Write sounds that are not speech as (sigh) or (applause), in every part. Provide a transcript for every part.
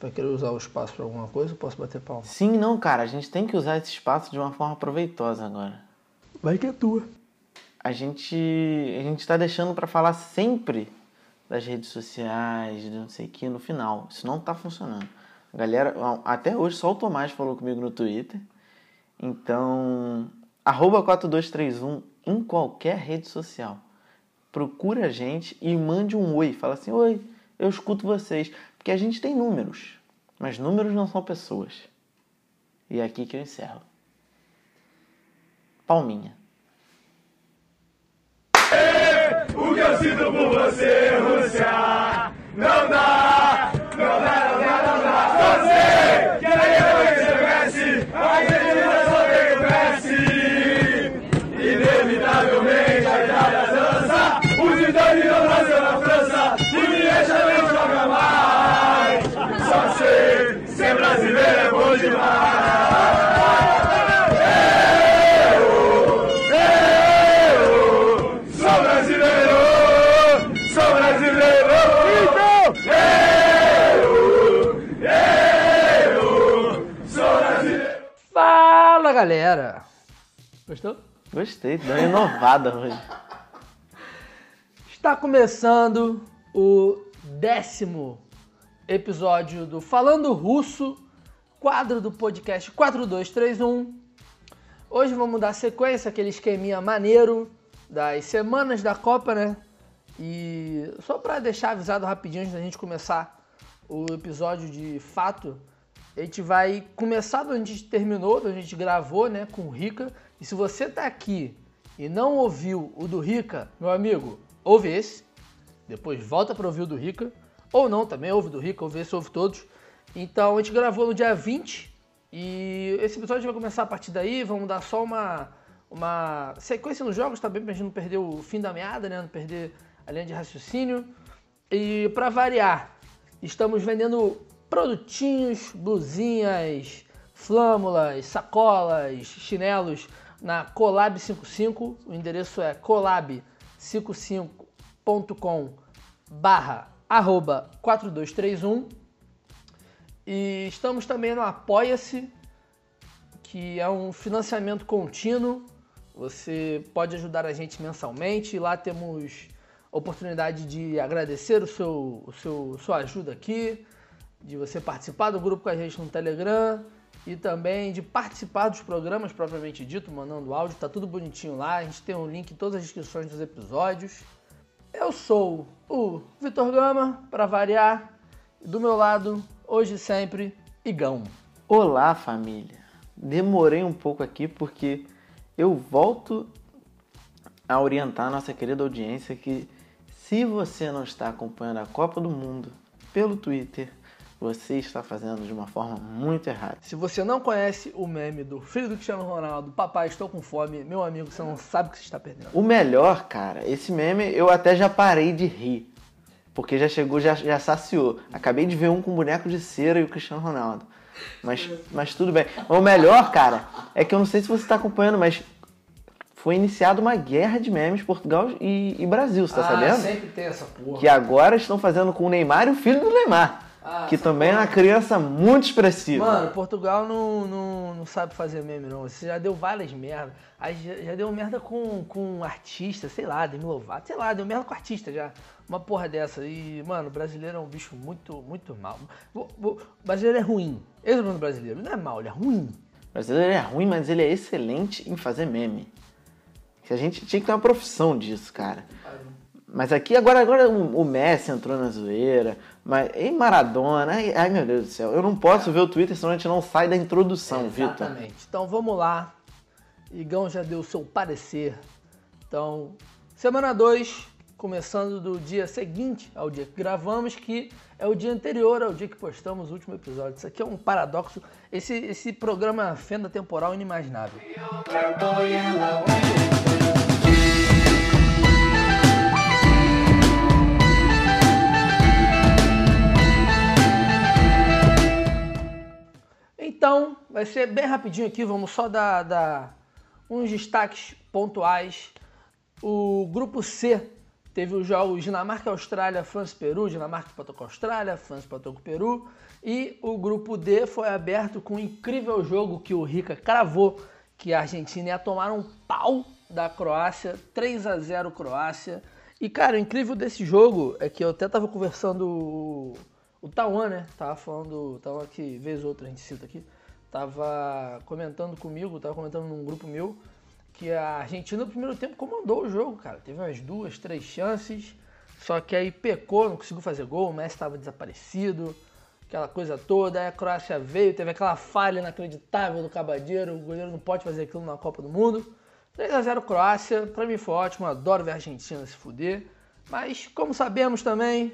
Vai querer usar o espaço pra alguma coisa ou posso bater palma? Sim, não, cara. A gente tem que usar esse espaço de uma forma proveitosa agora. Vai que é tua. A gente, a gente tá deixando pra falar sempre das redes sociais, de não sei o que, no final. Isso não tá funcionando. A galera, até hoje só o Tomás falou comigo no Twitter. Então, arroba 4231 em qualquer rede social. Procura a gente e mande um oi. Fala assim, oi, eu escuto vocês. Porque a gente tem números, mas números não são pessoas. E é aqui que eu encerro. Palminha. O que eu sinto por você, Rússia, não dá, não dá, não dá, não dá. Só sei que aí você cresce, a acredita só tem cresce. Inevitavelmente a Itália dança, o Zidane não nasceu na França, e me deixa nem joga mais. Só sei, ser brasileiro é bom demais. Sou brasileiro, sou brasileiro. Então, eu, eu sou brasileiro. Fala galera! Gostou? Gostei, deu uma inovada hoje. Está começando o décimo episódio do Falando Russo, quadro do podcast 4231. Hoje vamos dar sequência aquele esqueminha maneiro das semanas da Copa, né? E só para deixar avisado rapidinho antes da gente começar o episódio de fato, a gente vai começar de onde a gente terminou, de onde a gente gravou, né, com o Rica. E se você tá aqui e não ouviu o do Rica, meu amigo, ouve esse, depois volta para ouvir o do Rica, ou não, também ouve do Rica, ouve esse, ouve todos. Então a gente gravou no dia 20 e esse episódio vai começar a partir daí, vamos dar só uma, uma sequência nos jogos também pra gente não perder o fim da meada, né, não perder a linha de raciocínio. E para variar, estamos vendendo produtinhos, blusinhas, flâmulas, sacolas, chinelos na Colab 55. O endereço é colab55.com barra arroba 4231. E estamos também no Apoia-se, que é um financiamento contínuo. Você pode ajudar a gente mensalmente. Lá temos oportunidade de agradecer o seu, o seu, sua ajuda aqui, de você participar do grupo com a gente no Telegram e também de participar dos programas propriamente dito, mandando áudio. Tá tudo bonitinho lá. A gente tem um link em todas as descrições dos episódios. Eu sou o Vitor Gama, para variar. Do meu lado, hoje e sempre, Igão. Olá, família. Demorei um pouco aqui porque eu volto a orientar a nossa querida audiência que se você não está acompanhando a Copa do Mundo pelo Twitter, você está fazendo de uma forma muito errada. Se você não conhece o meme do filho do Cristiano Ronaldo, papai, estou com fome, meu amigo, você não sabe o que você está perdendo. O melhor, cara, esse meme eu até já parei de rir. Porque já chegou, já, já saciou. Acabei de ver um com boneco de cera e o Cristiano Ronaldo. Mas, mas tudo bem. O melhor, cara, é que eu não sei se você está acompanhando, mas foi iniciada uma guerra de memes Portugal e, e Brasil, você tá sabendo? Ah, sempre tem essa porra. Que agora estão fazendo com o Neymar e o filho do Neymar. Ah, que também é uma criança muito expressiva. Mano, Portugal não, não, não sabe fazer meme, não. Você já deu várias merda. Aí já, já deu merda com, com artista, sei lá, Demi Lovato, sei lá, deu merda com artista já. Uma porra dessa. E, mano, o brasileiro é um bicho muito, muito mal. O, o- brasileiro é ruim. Esse é o brasileiro. Não é mal, ele é ruim. O brasileiro é ruim, mas ele é excelente em fazer meme. Que a gente tinha que ter uma profissão disso, cara. Mas aqui agora, agora o o Messi entrou na zoeira. Mas, e Maradona? Ai, ai, meu Deus do céu. Eu não posso ver o Twitter senão a gente não sai da introdução, Vitor. Exatamente. Então vamos lá. Igão já deu seu parecer. Então, semana 2, começando do dia seguinte ao dia que gravamos, que é o dia anterior ao dia que postamos o último episódio. Isso aqui é um paradoxo. Esse, esse programa fenda temporal inimaginável. Então, vai ser bem rapidinho aqui, vamos só dar, dar uns destaques pontuais. O grupo C teve os jogos Dinamarca e Austrália, França e Peru, Dinamarca empatou com a Austrália, França empatou com o Peru. E o grupo D foi aberto com um incrível jogo que o Rica cravou que a Argentina ia tomar um pau da Croácia, 3 a 0 Croácia. E cara, o incrível desse jogo é que eu até tava conversando o, Tauan, né? Tava falando, tava aqui, vez ou outra a gente cita aqui, tava comentando comigo, tava comentando num grupo meu que a Argentina no primeiro tempo comandou o jogo, cara. Teve umas duas, três chances, só que aí pecou, não conseguiu fazer gol, o Messi estava desaparecido, aquela coisa toda. Aí a Croácia veio, teve aquela falha inacreditável do Cabadeiro, o goleiro não pode fazer aquilo na Copa do Mundo. 3 a 0 Croácia, pra mim foi ótimo, adoro ver a Argentina se fuder. Mas, como sabemos também,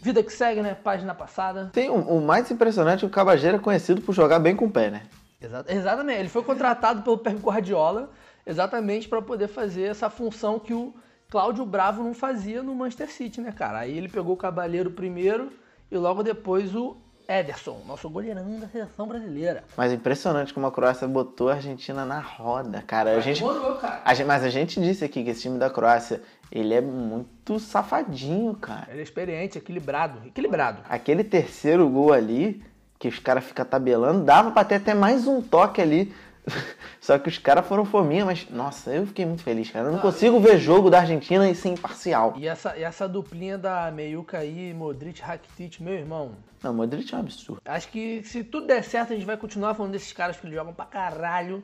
vida que segue, né? Página passada. Tem o, o mais impressionante o Cabageiro é conhecido por jogar bem com o pé, né? Exata- exatamente, ele foi contratado pelo Pep Guardiola exatamente para poder fazer essa função que o Cláudio Bravo não fazia no Manchester City, né, cara? Aí ele pegou o Cabalheiro primeiro e logo depois o Ederson, nosso goleirão da seleção brasileira. Mas impressionante como a Croácia botou a Argentina na roda, cara. A gente, cara. a gente- mas a gente disse aqui que esse time da Croácia, ele é muito safadinho, cara. Ele é experiente, equilibrado, equilibrado. Aquele terceiro gol ali, que os caras ficam tabelando, dava pra ter até mais um toque ali. (laughs) Só que os caras foram fominha, mas nossa, eu fiquei muito feliz, cara. Eu não consigo ver jogo da Argentina e ser imparcial. E essa, e essa duplinha da Meiuca aí, Modric, Rakitic, meu irmão, Não, Modric é um absurdo. Acho que se tudo der certo, a gente vai continuar falando desses caras que eles jogam pra caralho.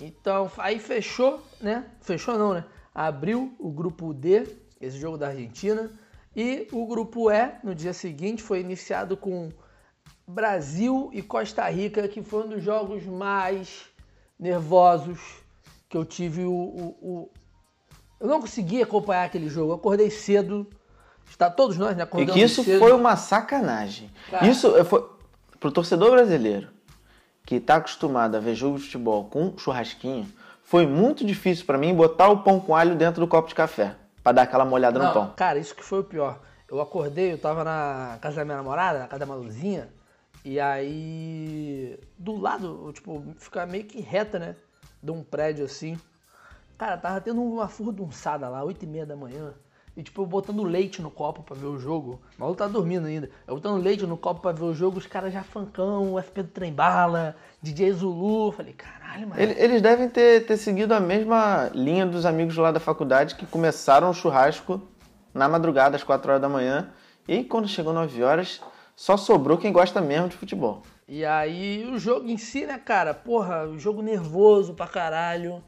Então, aí fechou, né? Fechou não, né? Abriu o grupo D, esse jogo da Argentina. E o grupo E, no dia seguinte, foi iniciado com Brasil e Costa Rica, que foi um dos jogos mais nervosos que eu tive o. o- o- Eu não consegui acompanhar aquele jogo. Eu acordei cedo. Está todos nós, né? E Acordamos que isso cedo. foi uma sacanagem. Cara. Isso é, foi pro torcedor brasileiro que tá acostumado a ver jogo de futebol com churrasquinho, foi muito difícil pra mim botar o pão com alho dentro do copo de café pra dar aquela molhada no Não, pão. Cara, isso que foi o pior. Eu acordei, eu tava na casa da minha namorada, na casa da Maluzinha, e aí do lado, tipo, fica meio que reta, né? De um prédio assim. Cara, tava tendo uma furdunçada lá, 8 e meia da manhã. E tipo, eu botando leite no copo pra ver o jogo. O maluco tá dormindo ainda. Eu botando leite no copo pra ver o jogo, os caras já funkão, o FP do Trem Bala, DJ Zulu. Falei, caralho, mano. Ele- Eles devem ter, ter seguido a mesma linha dos amigos lá da faculdade que começaram o churrasco na madrugada, às 4 horas da manhã. E quando chegou 9 horas, só sobrou quem gosta mesmo de futebol. E aí o jogo em si, né, cara? Porra, o jogo nervoso pra caralho.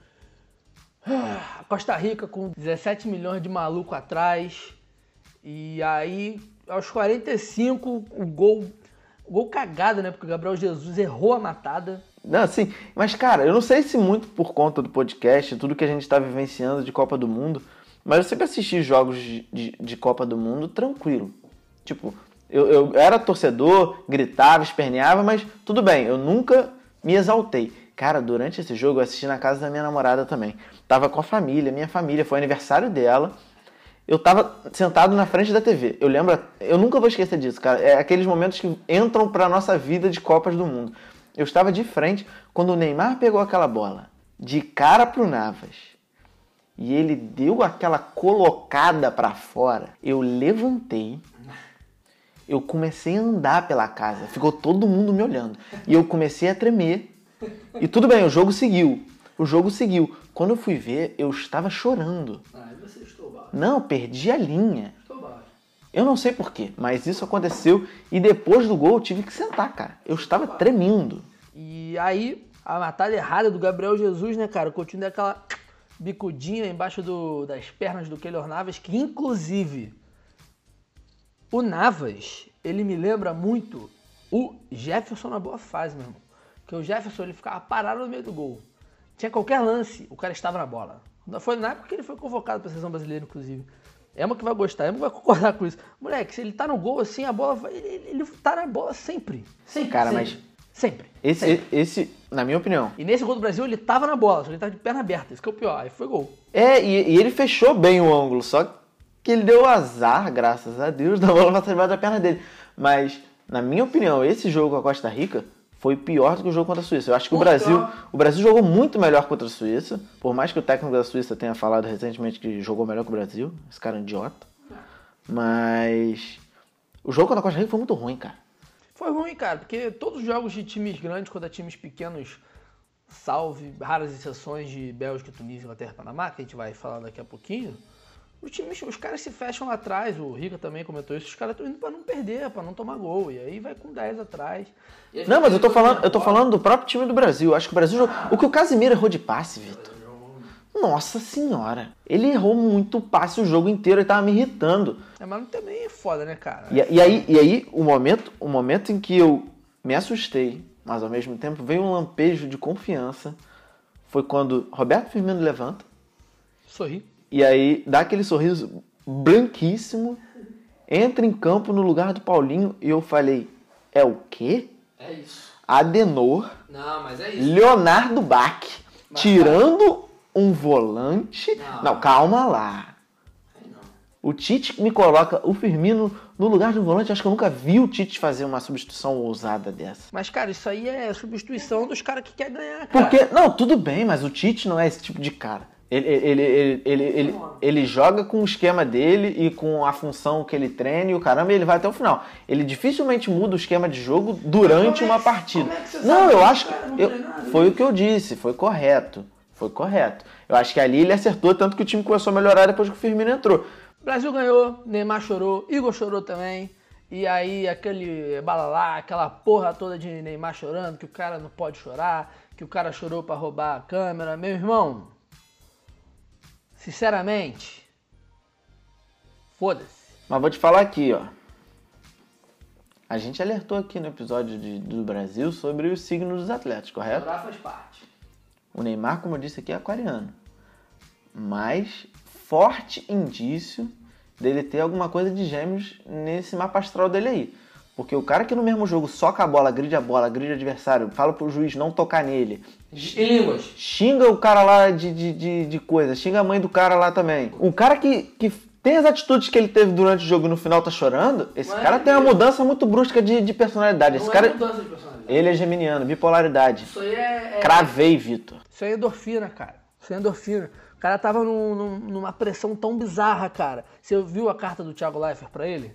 Ah, Costa Rica com 17 milhões de maluco atrás. E aí, aos 45, o gol. O gol cagado, né? Porque o Gabriel Jesus errou a matada. Não, assim, mas cara, eu não sei se muito por conta do podcast, tudo que a gente tá vivenciando de Copa do Mundo, mas eu sempre assisti jogos de, de, de Copa do Mundo tranquilo. Tipo, eu, eu era torcedor, gritava, esperneava, mas tudo bem, eu nunca me exaltei. Cara, durante esse jogo eu assisti na casa da minha namorada também. Tava com a família, minha família, foi aniversário dela. Eu tava sentado na frente da TV. Eu lembro, eu nunca vou esquecer disso, cara. É aqueles momentos que entram pra nossa vida de Copas do Mundo. Eu estava de frente quando o Neymar pegou aquela bola de cara pro Navas. E ele deu aquela colocada pra fora. Eu levantei. Eu comecei a andar pela casa. Ficou todo mundo me olhando. E eu comecei a tremer. E tudo bem, o jogo seguiu. O jogo seguiu. Quando eu fui ver, eu estava chorando. Ah, você estou baixo. Não, perdi a linha. Estou baixo. Eu não sei porquê, mas isso aconteceu e depois do gol eu tive que sentar, cara. Eu estava tremendo. E aí, a matada errada do Gabriel Jesus, né, cara? O Coutinho deu aquela bicudinha embaixo do- das pernas do Keylor Navas, que inclusive o Navas, ele me lembra muito o Jefferson na boa fase, meu irmão. Porque o Jefferson, ele ficava parado no meio do gol. Tinha qualquer lance, o cara estava na bola. Foi na época que ele foi convocado para a seleção brasileira, inclusive. Emo que vai gostar, Emo vai concordar com isso. Moleque, se ele tá no gol assim, a bola vai. Ele, ele- ele tá na bola sempre. Sempre. Cara, sempre. mas- Sempre. Esse, esse, na minha opinião. E nesse gol do Brasil ele tava na bola, só que ele tava de perna aberta. Isso que é o pior. Aí foi gol. É, e, e ele fechou bem o ângulo, só que ele deu azar, graças a Deus, (laughs) da bola passar debaixo da perna dele. Mas, na minha opinião, esse jogo com a Costa Rica foi pior do que o jogo contra a Suíça. Eu acho que o Brasil, o Brasil jogou muito melhor contra a Suíça, por mais que o técnico da Suíça tenha falado recentemente que jogou melhor que o Brasil. Esse cara é um idiota. Mas o jogo contra a Costa Rica foi muito ruim, cara. Foi ruim, cara, porque todos os jogos de times grandes contra times pequenos, salve raras exceções de Bélgica, Tunísia, Inglaterra e Panamá, que a gente vai falar daqui a pouquinho, os times, os caras se fecham lá atrás, o Rica também comentou isso, os caras estão indo pra não perder, pra não tomar gol, e aí vai com 10 atrás. Não, mas eu tô falando, eu tô falando do próprio time do Brasil. Acho que o Brasil jogou. O que o Casimiro errou de passe, Vitor. Nossa senhora. Ele errou muito passe o jogo inteiro, ele tava me irritando. É, mas também é foda, né, cara? E, e aí, e aí o, momento, o momento em que eu me assustei, mas ao mesmo tempo veio um lampejo de confiança, foi quando Roberto Firmino levanta Sorri. E aí dá aquele sorriso branquíssimo, entra em campo no lugar do Paulinho e eu falei: é o quê? É isso. Adenor, Não, mas é Leonardo Bach, tirando um volante. Não. Não, calma lá. O Tite me coloca o Firmino no lugar de um volante. Acho que eu nunca vi o Tite fazer uma substituição ousada dessa. Mas, cara, isso aí é substituição dos caras que querem ganhar, cara. Porque, não, tudo bem, mas o Tite não é esse tipo de cara. Ele, ele, ele, ele, ele, ele joga com o esquema dele e com a função que ele treina e o caramba, e ele vai até o final. Ele dificilmente muda o esquema de jogo durante Como é uma partida. como é que você Não, sabe eu acho que. eu- foi o que eu disse, foi correto. Foi correto. Eu acho que ali ele acertou, tanto que o time começou a melhorar depois que o Firmino entrou. O Brasil ganhou, Neymar chorou, Igor chorou também. E aí aquele balalá, aquela porra toda de Neymar chorando, que o cara não pode chorar, que o cara chorou pra roubar a câmera. Meu irmão, sinceramente, foda-se. Mas vou te falar aqui, ó. A gente alertou aqui no episódio de- do Brasil sobre os signos dos atletas, correto? Chorar faz parte. O Neymar, como eu disse aqui, é aquariano. Mas forte indício dele ter alguma coisa de gêmeos nesse mapa astral dele aí. Porque o cara que no mesmo jogo soca a bola, gride a bola, gride o adversário, fala pro juiz não tocar nele, Em línguas. xinga o cara lá de, de, de, de coisa, xinga a mãe do cara lá também. O cara que, que tem as atitudes que ele teve durante o jogo e no final tá chorando, esse Não é cara tem uma mudança muito brusca de, de personalidade. Esse cara, de personalidade. ele é geminiano, bipolaridade. Isso aí é, é- Cravei, Vitor. Isso aí é endorfina, cara. Isso aí é endorfina. O cara tava num- num- numa pressão tão bizarra, cara. Você viu a carta do Thiago Leifert pra ele?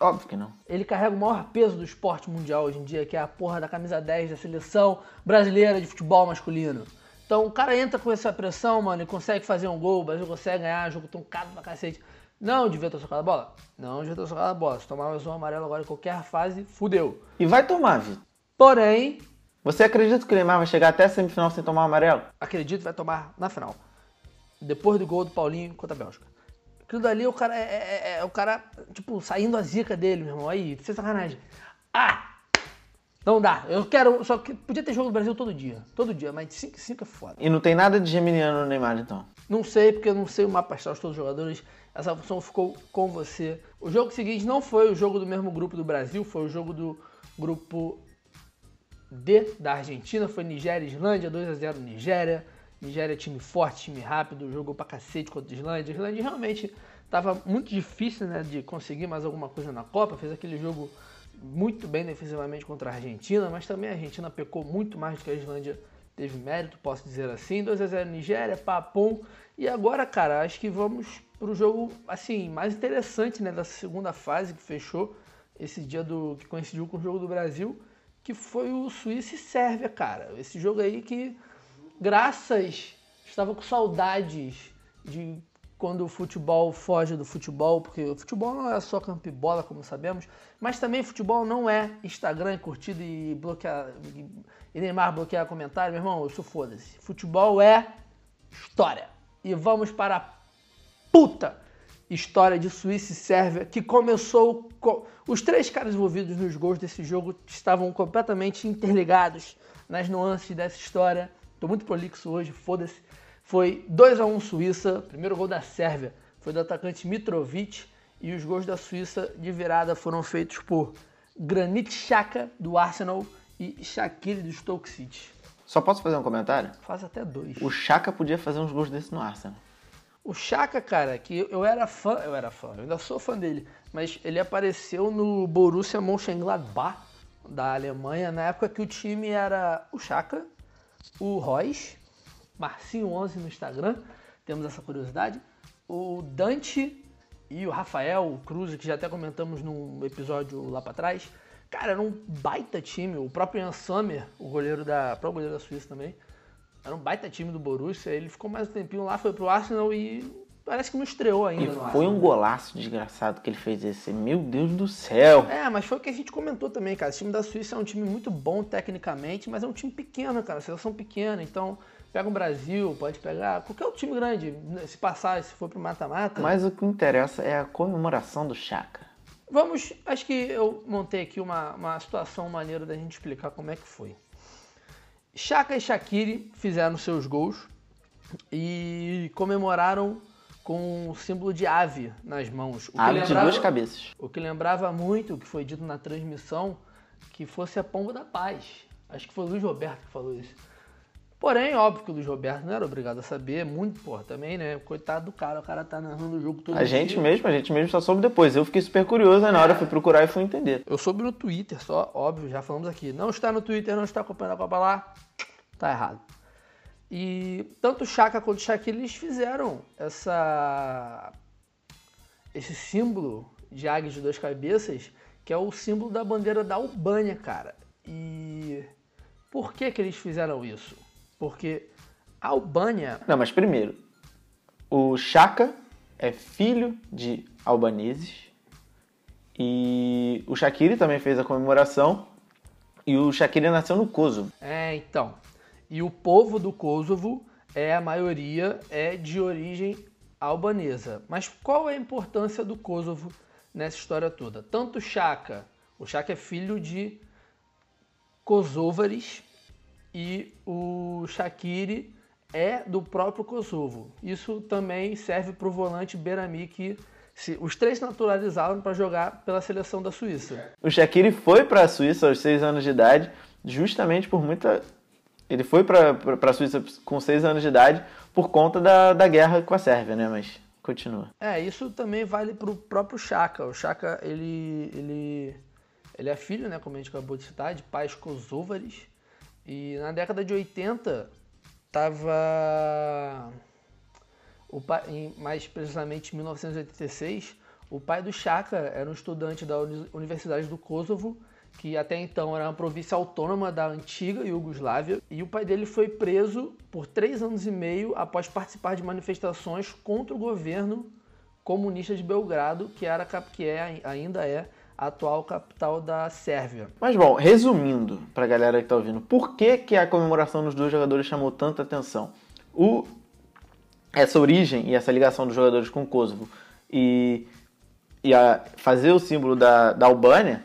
Óbvio que não. Ele carrega o maior peso do esporte mundial hoje em dia, que é a porra da camisa 10 da seleção brasileira de futebol masculino. Então o cara entra com essa pressão, mano, e consegue fazer um gol, o Brasil consegue ganhar, jogo truncado pra cacete. Não devia ter socado a bola? Não devia ter socado a bola. Se tomar mais um amarelo agora em qualquer fase, fudeu. E vai tomar, Vitor. Porém, Você acredita que o Neymar vai chegar até a semifinal sem tomar um amarelo? acredito que vai tomar na final. Depois do gol do Paulinho contra a Bélgica. Aquilo dali, o cara é, é- é- é o cara, tipo, saindo a zica dele, meu irmão. Aí, sem sacanagem. Ah! Não dá. Eu quero. Só que podia ter jogo do Brasil todo dia. Todo dia, mas 5 5 é foda. E não tem nada de geminiano no Neymar, então. Não sei, porque eu não sei o mapa astral de todos os jogadores. Essa função ficou com você. O jogo seguinte não foi o jogo do mesmo grupo do Brasil, foi o jogo do grupo D da Argentina. Foi Nigéria e Islândia, 2x0 Nigéria. Nigéria é time forte, time rápido, jogou pra cacete contra a Islândia. A Islândia realmente tava muito difícil né, de conseguir mais alguma coisa na Copa. Fez aquele jogo muito bem defensivamente contra a Argentina, mas também a Argentina pecou muito mais do que a Islândia teve mérito, posso dizer assim. 2x0 Nigéria, papum. E agora, cara, acho que vamos pro jogo assim mais interessante né, dessa segunda fase que fechou esse dia do que coincidiu com o jogo do Brasil, que foi o Suíça e Sérvia, cara. Esse jogo aí que, graças, estava com saudades de quando o futebol foge do futebol, porque o futebol não é só campo e bola, como sabemos, mas também futebol não é Instagram, curtida e bloquear e Neymar bloquear comentário, meu irmão, isso foda-se. Futebol é história. E vamos para a puta história de Suíça e Sérvia, que começou. com- Os três caras envolvidos nos gols desse jogo estavam completamente interligados nas nuances dessa história. Tô muito prolixo hoje, foda-se. Foi 2 a 1 Suíça, primeiro gol da Sérvia foi do atacante Mitrovic e os gols da Suíça de virada foram feitos por Granit Xhaka do Arsenal e Shaqiri do Stoke City. Só posso fazer um comentário? Faz até dois. O Chaka podia fazer uns gols desse no Arsenal. O Chaka, cara, que eu era fã, eu era fã, eu ainda sou fã dele, mas ele apareceu no Borussia Mönchengladbach da Alemanha na época que o time era o Chaka, o Royce, Marcinho 11 no Instagram, temos essa curiosidade, o Dante e o Rafael, Cruz, que já até comentamos num episódio lá pra trás, Cara, era um baita time. O próprio Ian Sommer, o goleiro da, o goleiro da Suíça também, era um baita time do Borussia. Ele ficou mais um tempinho lá, foi pro Arsenal e parece que não estreou ainda. E foi um golaço desgraçado que ele fez esse. Meu Deus do céu. É, mas foi o que a gente comentou também, cara. Esse time da Suíça é um time muito bom tecnicamente, mas é um time pequeno, cara. Seleção pequena, então pega o Brasil, pode pegar qualquer outro time grande. Se passar, se for pro mata-mata. Mas o que interessa é a comemoração do Chaka. Vamos, acho que eu montei aqui uma, uma situação maneira da gente explicar como é que foi. Chaka e Shaqiri fizeram seus gols e comemoraram com o símbolo de ave nas mãos. O que, Ave de duas cabeças. o que lembrava muito o que foi dito na transmissão que fosse a pomba da paz. Acho que foi o Luiz Roberto que falou isso. Porém, óbvio que o Luiz Roberto não era obrigado a saber, muito, porra, também, né? Coitado do cara, o cara tá narrando o jogo todo A gente dia. mesmo, a gente mesmo só soube depois. Eu fiquei super curioso, aí na hora fui procurar e fui entender. Eu soube no Twitter só, óbvio, já falamos aqui. Não está no Twitter, não está acompanhando a Copa lá, tá errado. E tanto o Chaka quanto o Shaquille, eles fizeram essa esse símbolo de águia de duas cabeças, que é o símbolo da bandeira da Albânia, cara. E por que que eles fizeram isso? Porque a Albânia Não, mas primeiro, o Chaka é filho de albaneses e o Shaqiri também fez a comemoração e o Shaqiri nasceu no Kosovo. É, então. E o povo do Kosovo é a maioria é de origem albanesa. Mas qual é a importância do Kosovo nessa história toda? Tanto Chaka, o Chaka é filho de kosovares e o Shaqiri é do próprio Kosovo. Isso também serve para o volante Berami que se, os três naturalizaram para jogar pela seleção da Suíça. O Shaqiri foi para a Suíça aos 6 anos de idade, justamente por muita. Ele foi para a Suíça com 6 anos de idade por conta da, da guerra com a Sérvia, né? Mas continua. É, isso também vale pro próprio Chaka. O Chaka, ele, ele, ele é filho, né, como a gente acabou de citar, de pais kosovares. E na década de 80, tava... O pai, em- mais precisamente em 1986, o pai do Chaka era um estudante da Uni- Universidade do Kosovo, que até então era uma província autônoma da antiga Iugoslávia, e o pai dele foi preso por três anos e meio após participar de manifestações contra o governo comunista de Belgrado, que, era, a que é, ainda é a atual capital da Sérvia. Mas bom, resumindo pra galera que tá ouvindo, por que, que a comemoração dos dois jogadores chamou tanta atenção? O, essa origem e essa ligação dos jogadores com o Kosovo e, e a, fazer o símbolo da, da Albânia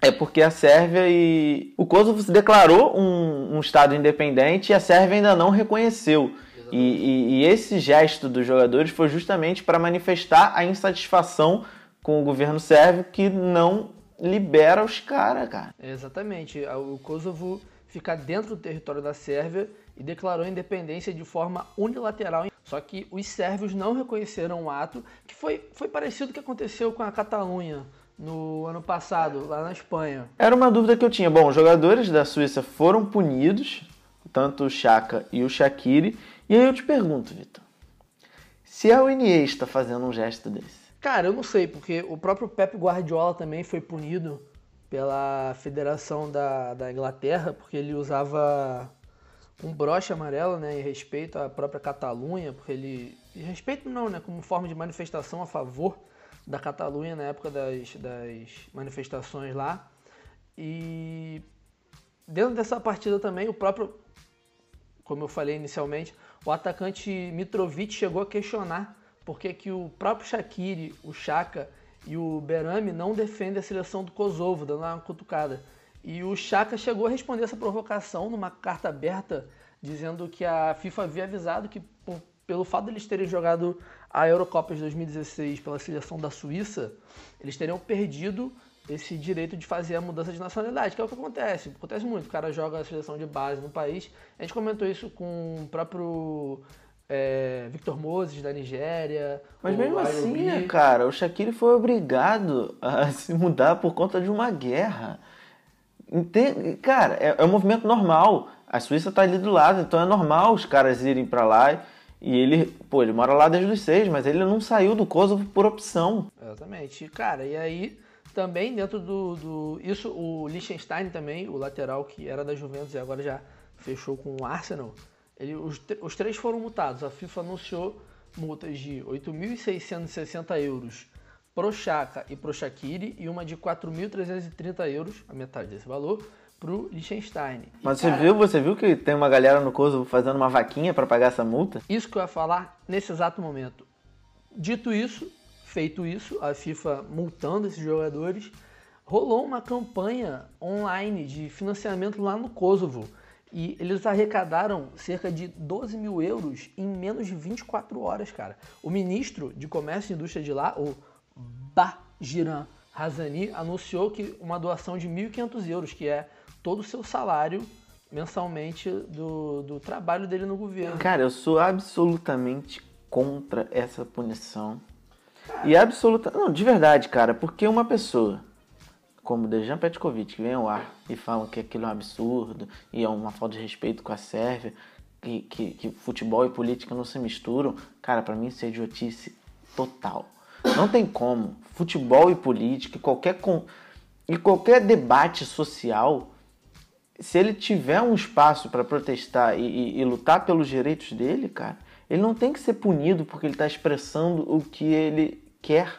é porque a Sérvia e. O Kosovo se declarou um, um Estado independente e a Sérvia ainda não reconheceu. E, e- e esse gesto dos jogadores foi justamente para manifestar a insatisfação com o governo sérvio que não libera os caras, cara. Exatamente. O Kosovo fica dentro do território da Sérvia e declarou independência de forma unilateral. Só que os sérvios não reconheceram o ato, que foi, foi parecido com o que aconteceu com a Catalunha no ano passado, lá na Espanha. Era uma dúvida que eu tinha. Bom, os jogadores da Suíça foram punidos, tanto o Chaka e o Shaqiri. E aí eu te pergunto, Vitor, se a Iniesta fazendo um gesto desse, Cara, eu não sei, porque o próprio Pep Guardiola também foi punido pela Federação da, da Inglaterra, porque ele usava um broche amarelo, né, em respeito à própria Catalunha, porque ele... Em respeito não, né, como forma de manifestação a favor da Catalunha na época das, das manifestações lá. E dentro dessa partida também, o próprio, como eu falei inicialmente, o atacante Mitrovic chegou a questionar por que que o próprio Shaqiri, o Chaka e o Berami não defendem a seleção do Kosovo, dando uma cutucada. E o Chaka chegou a responder essa provocação numa carta aberta, dizendo que a FIFA havia avisado que por- pelo fato de eles terem jogado a Eurocopa de 2016 pela seleção da Suíça, eles teriam perdido esse direito de fazer a mudança de nacionalidade, que é o que acontece. Acontece muito, o cara joga a seleção de base no país. A gente comentou isso com o próprio é, Victor Moses, da Nigéria. Mas mesmo assim, né, cara, o Shaqiri foi obrigado a (laughs) se mudar por conta de uma guerra. Entende? Cara, é, é um movimento normal. A Suíça tá ali do lado, então é normal os caras irem pra lá. E ele, pô, ele mora lá desde os seis, mas ele não saiu do Kosovo por opção. Exatamente. E, Cara, e aí também dentro do, do. Isso, o Liechtenstein também, o lateral que era da Juventus e agora já fechou com o Arsenal. Ele, os, os três foram multados. A FIFA anunciou multas de 8.660 euros pro Chaka e pro Shaqiri e uma de 4.330 euros, a metade desse valor, pro Liechtenstein. E, Mas cara, você viu, você viu que tem uma galera no Kosovo fazendo uma vaquinha pra pagar essa multa? Isso que eu ia falar nesse exato momento. Dito isso, feito isso, a FIFA multando esses jogadores, rolou uma campanha online de financiamento lá no Kosovo. E eles arrecadaram cerca de 12 mil euros em menos de 24 horas, cara. O ministro de Comércio e Indústria de lá, o Bajiran Razani, anunciou que uma doação de 1.500 euros, que é todo o seu salário mensalmente do, do trabalho dele no governo. Cara, eu sou absolutamente contra essa punição. E absoluta. Não, de verdade, cara, porque uma pessoa como Dejan Petkovic, que vem ao ar e falam que aquilo é um absurdo e é uma falta de respeito com a Sérvia, que, que, que futebol e política não se misturam, cara, pra mim isso é idiotice total. Não tem como. Futebol e política qualquer, con- e qualquer debate social se ele tiver um espaço para protestar e, e- e lutar pelos direitos dele, cara, ele não tem que ser punido porque ele está expressando o que ele quer.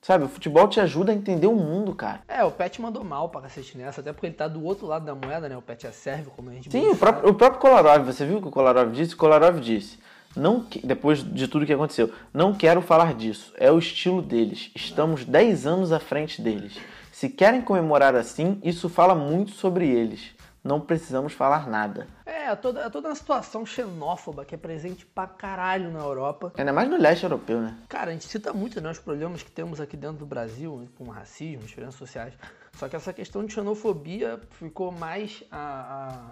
Sabe, o futebol te ajuda a entender o mundo, cara. É, o Pet mandou mal pra cacete nessa, até porque ele tá do outro lado da moeda, né? O Pet é sérvio, como a gente Sim, o próprio, o próprio Kolarov, você viu o que o Kolarov disse? O Kolarov disse, não, que- depois de tudo que aconteceu, não quero falar disso, é o estilo deles, estamos 10 anos à frente deles. Se querem comemorar assim, isso fala muito sobre eles. Não precisamos falar nada. É, toda, é toda uma situação xenófoba que é presente pra caralho na Europa. Ainda mais no leste europeu, né? Cara, a gente cita muito né, os problemas que temos aqui dentro do Brasil, com racismo, diferenças sociais. Só que essa questão de xenofobia ficou mais a,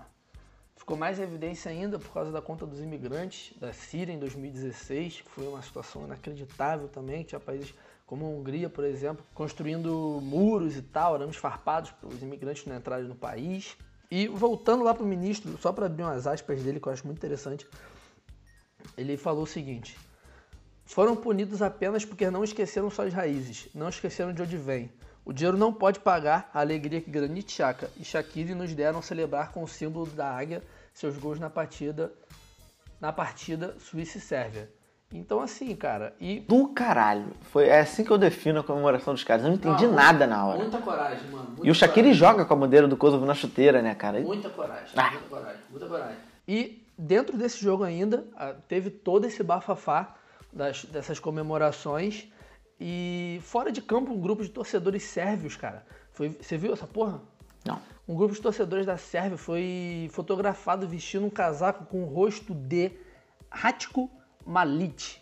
a- ficou mais em evidência ainda por causa da conta dos imigrantes da Síria em 2016, que foi uma situação inacreditável também. Tinha países como a Hungria, por exemplo, construindo muros e tal, arames farpados para os imigrantes não entrarem no país. E voltando lá para o ministro, só para abrir umas aspas dele que eu acho muito interessante, ele falou o seguinte: foram punidos apenas porque não esqueceram suas raízes, não esqueceram de onde vêm. O dinheiro não pode pagar a alegria que Granit Xhaka e Shaqiri nos deram celebrar com o símbolo da águia seus gols na partida na partida Suíça e Sérvia. Então assim, cara, e Do caralho. Foi é assim que eu defino a comemoração dos caras. Eu não entendi Não, nada na hora. muita coragem, mano. muita E o Shaqiri coragem. joga com a bandeira do Kosovo na chuteira, né, cara? E- Muita coragem, Ah. muita coragem, muita coragem. E dentro desse jogo ainda, ah, teve todo esse bafafá das- dessas comemorações. E fora de campo, um grupo de torcedores sérvios, cara. Foi, você viu essa porra? Não. Um grupo de torcedores da Sérvia foi fotografado vestindo um casaco com o rosto de Ratko Malic,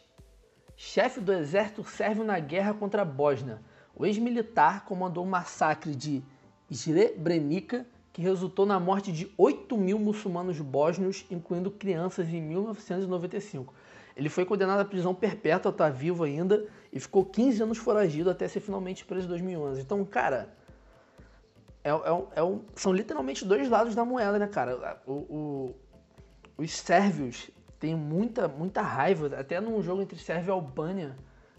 chefe do exército sérvio na guerra contra a Bósnia. O ex-militar comandou o massacre de Srebrenica, que resultou na morte de 8 mil muçulmanos bósnios, incluindo crianças, em 1995. Ele foi condenado à prisão perpétua, tá vivo ainda, e ficou 15 anos foragido até ser finalmente preso em 2011. Então, cara, é, é um- é um- são literalmente dois lados da moeda, né, cara? O- o- os sérvios têm muita, muita raiva, até num jogo entre Sérvia e Albânia,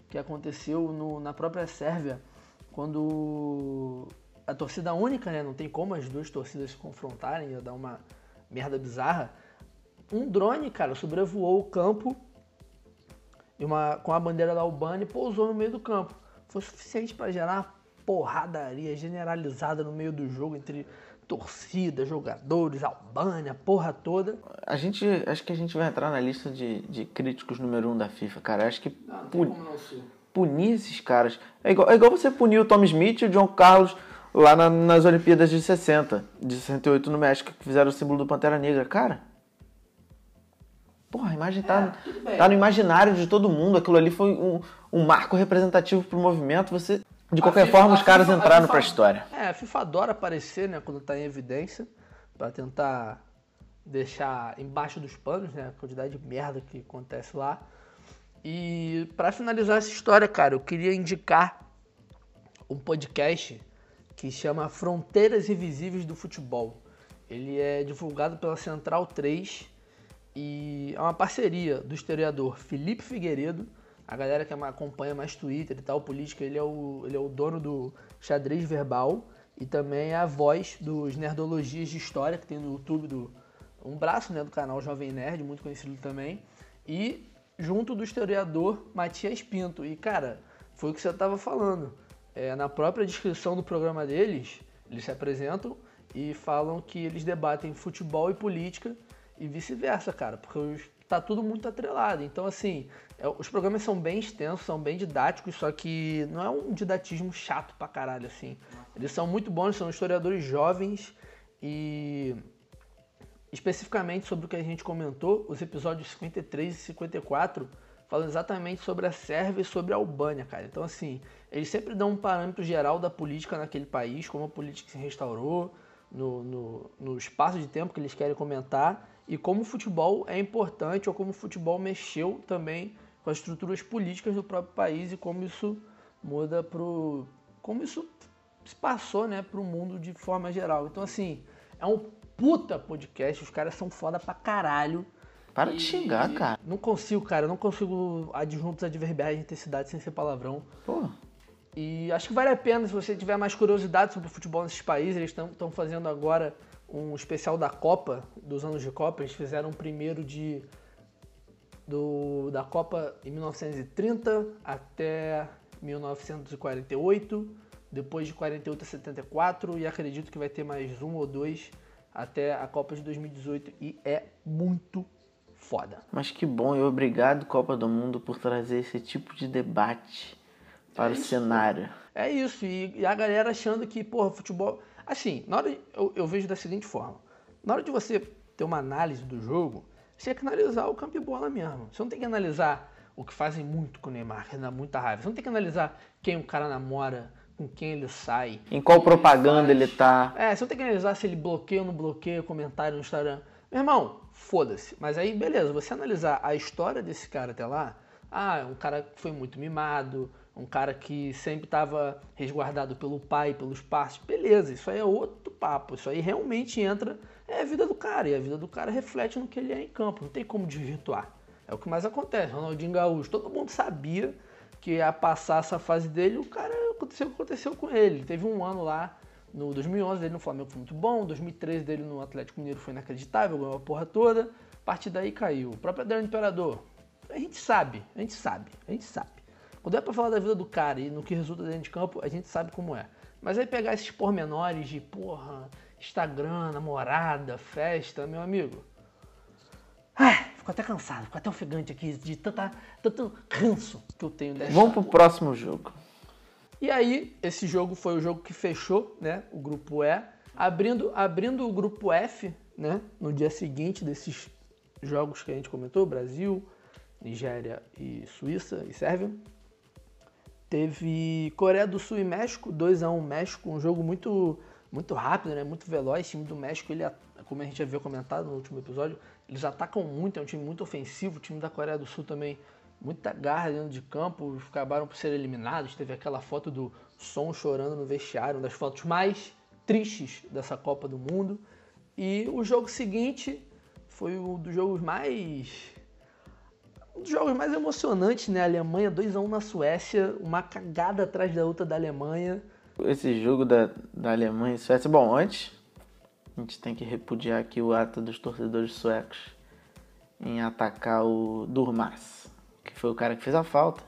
que aconteceu no- na própria Sérvia, quando a torcida única, né? Não tem como as duas torcidas se confrontarem, ia dar uma merda bizarra. Um drone, cara, sobrevoou o campo uma, com a bandeira da Albânia e pousou no meio do campo. Foi suficiente para gerar porradaria generalizada no meio do jogo entre torcida, jogadores, Albânia, porra toda. A gente, acho que a gente vai entrar na lista de, de críticos número um da FIFA, cara. Acho que pu- não ser. punir esses caras. É igual, é igual você punir o Tom Smith e o John Carlos lá na- nas Olimpíadas de 60, de 68 no México, que fizeram o símbolo do Pantera Negra. Cara. Porra, a imagem tá, bem. tá no imaginário de todo mundo. Aquilo ali foi um, um marco representativo pro movimento. Você, de qualquer FIFA- forma, os a caras FIFA- a entraram FIFA pra história. É, a FIFA adora aparecer, né, quando tá em evidência, pra tentar deixar embaixo dos panos, né, a quantidade de merda que acontece lá. E pra finalizar essa história, cara, eu queria indicar um podcast que chama Fronteiras Invisíveis do Futebol. Ele é divulgado pela Central 3 e é uma parceria do historiador Felipe Figueiredo, A galera que acompanha mais Twitter e tal, política, ele é o, ele é o dono do xadrez verbal e também é a voz dos Nerdologias de História, que tem no YouTube do, um braço né, do canal Jovem Nerd, muito conhecido também. E junto do historiador Matias Pinto. E, cara, foi o que você estava falando. É, na própria descrição do programa deles, eles se apresentam e falam que eles debatem futebol e política e vice-versa, cara, porque tá tudo muito atrelado. Então, assim, os programas são bem extensos, são bem didáticos, só que não é um didatismo chato pra caralho, assim. Eles são muito bons, são historiadores jovens e especificamente sobre o que a gente comentou, os episódios 53 e 54 falam exatamente sobre a Sérvia e sobre a Albânia, cara. Então, assim, eles sempre dão um parâmetro geral da política naquele país, como a política se restaurou, no, no, no espaço de tempo que eles querem comentar, e como o futebol é importante, ou como o futebol mexeu também com as estruturas políticas do próprio país e como isso muda pro. como isso se passou né, para o mundo de forma geral. Então, assim, é um puta podcast, os caras são foda pra caralho. Para de xingar, cara. Não consigo, cara. Não consigo adjuntos adverbiais de intensidade sem ser palavrão. Pô. E acho que vale a pena se você tiver mais curiosidade sobre o futebol nesses países. Eles estão fazendo agora um especial da Copa, dos anos de Copa. Eles fizeram um primeiro de do, da Copa em 1930 até 1948, depois de 48 a 74 e acredito que vai ter mais um ou dois até a Copa de 2018 e é muito foda. Mas que bom e obrigado Copa do Mundo por trazer esse tipo de debate para é o isso. cenário. É isso, e, e, a galera achando que, porra, futebol. Assim, na hora eu, eu, vejo da seguinte forma: na hora de você ter uma análise do jogo, você tem que analisar o campo e bola mesmo. Você não tem que analisar o que fazem muito com o Neymar, que dá muita raiva. Você não tem que analisar quem o cara namora, com quem ele sai. Em qual propaganda ele, ele tá. É, você não tem que analisar se ele bloqueia ou não bloqueia comentário no Instagram. Meu irmão, foda-se. Mas aí, beleza, você analisar a história desse cara até lá, ah, é um cara que foi muito mimado, um cara que sempre estava resguardado pelo pai, pelos pais, beleza, isso aí é outro papo. Isso aí realmente entra, é a vida do cara, e a vida do cara reflete no que ele é em campo, não tem como desvirtuar. É o que mais acontece. Ronaldinho Gaúcho, todo mundo sabia que ia passar essa fase dele, o cara aconteceu o que aconteceu com ele. Teve um ano lá, no 2011 dele no Flamengo foi muito bom, 2013 dele no Atlético Mineiro foi inacreditável, ganhou a porra toda, a partir daí caiu. O próprio Adriano Imperador, a gente sabe, a gente sabe, a gente sabe. Quando é pra falar da vida do cara e no que resulta dentro de campo, a gente sabe como é. Mas aí pegar esses pormenores de, porra, Instagram, namorada, festa, meu amigo, Ai, fico até cansado, fico até ofegante aqui de tanta, tanto ranço que eu tenho dessa. Vamos pro próximo jogo. E aí, esse jogo foi o jogo que fechou, né, o grupo E, abrindo, abrindo o grupo F, né, no dia seguinte desses jogos que a gente comentou, Brasil, Nigéria e Suíça e Sérvia. Teve Coreia do Sul e México, 2 a 1 México, um jogo muito muito rápido, né? Muito veloz. O time do México, ele, como a gente viu comentado no último episódio, eles atacam muito, é um time muito ofensivo. O time da Coreia do Sul também, muita garra dentro de campo, acabaram por ser eliminados. Teve aquela foto do Som chorando no vestiário, uma das fotos mais tristes dessa Copa do Mundo. E o jogo seguinte foi um dos jogos mais um dos jogos mais emocionantes, né? A Alemanha 2 a 1 na Suécia, uma cagada atrás da outra da Alemanha. Esse jogo da, da Alemanha e Suécia. Bom, antes, a gente tem que repudiar aqui o ato dos torcedores suecos em atacar o Durmas, que foi o cara que fez a falta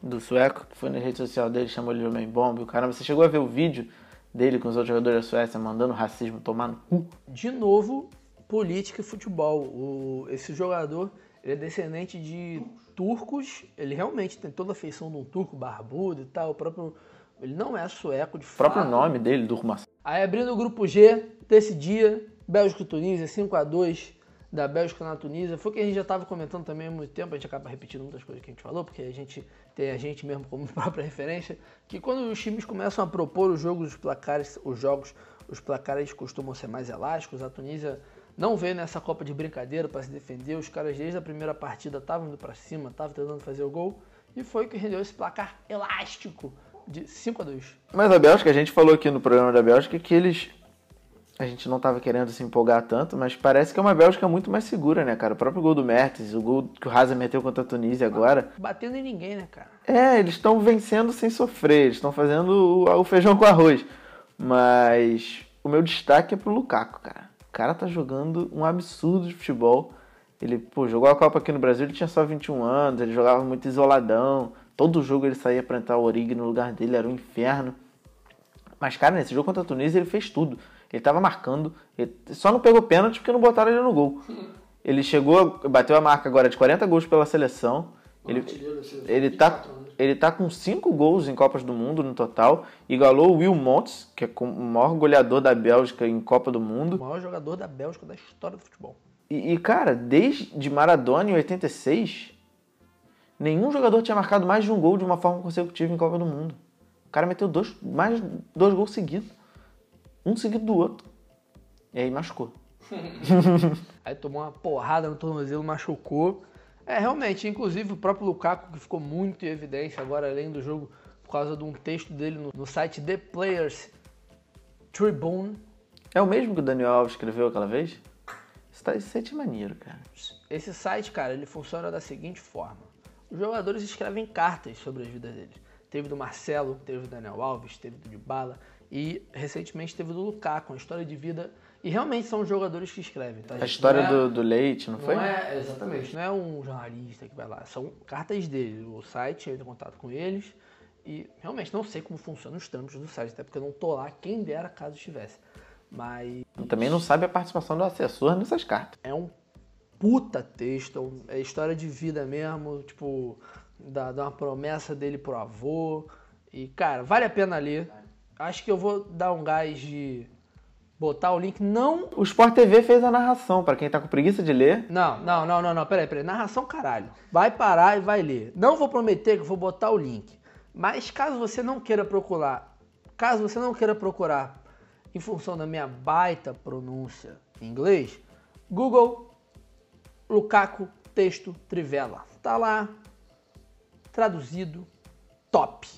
do sueco, que foi na rede social dele, chamou ele de homem bomba. E o caramba, você chegou a ver o vídeo dele com os outros jogadores da Suécia mandando racismo tomar no cu? De novo, política e futebol. O, esse jogador ele é descendente de turcos, ele realmente tem toda a feição de um turco barbudo e tal. O próprio ele não é sueco de fato. O próprio nome dele, Durmas. Aí abrindo o grupo G desse dia, Bélgica e Tunísia, 5 a 2 da Bélgica na Tunísia. Foi o que a gente já estava comentando também há muito tempo, a gente acaba repetindo muitas coisas que a gente falou, porque a gente tem a gente mesmo como (laughs) própria referência, que quando os times começam a propor os jogos, os placares, os jogos, os placares costumam ser mais elásticos. A Tunísia não veio nessa Copa de brincadeira para se defender, os caras desde a primeira partida estavam indo para cima, estavam tentando fazer o gol, e foi o que rendeu esse placar elástico de 5 a 2 Mas a Bélgica, a gente falou aqui no programa da Bélgica que eles a gente não tava querendo se empolgar tanto, mas parece que é uma Bélgica muito mais segura, né, cara? O próprio gol do Mertens, o gol que o Hazard meteu contra a Tunísia agora. Batendo em ninguém, né, cara? É, eles estão vencendo sem sofrer, eles estão fazendo o, o feijão com arroz. Mas o meu destaque é pro Lukaku, cara. O cara tá jogando um absurdo de futebol. Ele, pô, jogou a Copa aqui no Brasil, ele tinha só 21 anos, ele jogava muito isoladão. Todo jogo ele saía pra entrar o Origi no lugar dele, era um inferno. Mas, cara, nesse jogo contra a Tunísia ele fez tudo. Ele tava marcando, ele só não pegou pênalti porque não botaram ele no gol. (laughs) Ele chegou, bateu a marca agora de 40 gols pela seleção. Ele, ele, tá, ele tá com 5 gols em Copas do Mundo no total. Igualou o Will Montes, que é o maior goleador da Bélgica em Copa do O Mundo. maior jogador da Bélgica da história do futebol. E, e, cara, desde Maradona em 86, nenhum jogador tinha marcado mais de um gol de uma forma consecutiva em Copa do Mundo. O cara meteu dois, mais dois gols seguidos. Um seguido do outro. E aí machucou. (laughs) Aí tomou uma porrada no tornozelo, machucou. É, realmente, inclusive o próprio Lukaku, que ficou muito em evidência agora, além do jogo, por causa de um texto dele no, no site The Players Tribune. É o mesmo que o Daniel Alves escreveu aquela vez? Isso, tá, isso é maneiro, cara. Esse site, cara, ele funciona da seguinte forma. Os jogadores escrevem cartas sobre as vidas deles. Teve do Marcelo, teve do Daniel Alves, teve do Dybala e recentemente teve do Lukaku, uma história de vida. E realmente são os jogadores que escrevem, tá? A história é- do, do Leite, não foi? Não é, exatamente. Não é um jornalista que vai lá. São cartas dele. O site entra em contato com eles. E realmente não sei como funcionam os trâmites do site, até porque eu não tô lá, quem dera caso estivesse. Mas Também não sabe a participação do assessor nessas cartas. é um puta texto, é história de vida mesmo, tipo, da, da uma promessa dele pro avô. E, cara, vale a pena ler. Acho que eu vou dar um gás de botar o link. Não O Sport TV fez a narração, pra quem tá com preguiça de ler. Não, não, não, não, não, peraí, peraí. Narração caralho. Vai parar e vai ler. Não vou prometer que vou botar o link. Mas caso você não queira procurar, caso você não queira procurar em função da minha baita pronúncia em inglês, Google Lukaku texto Trivela. Tá lá, traduzido, top.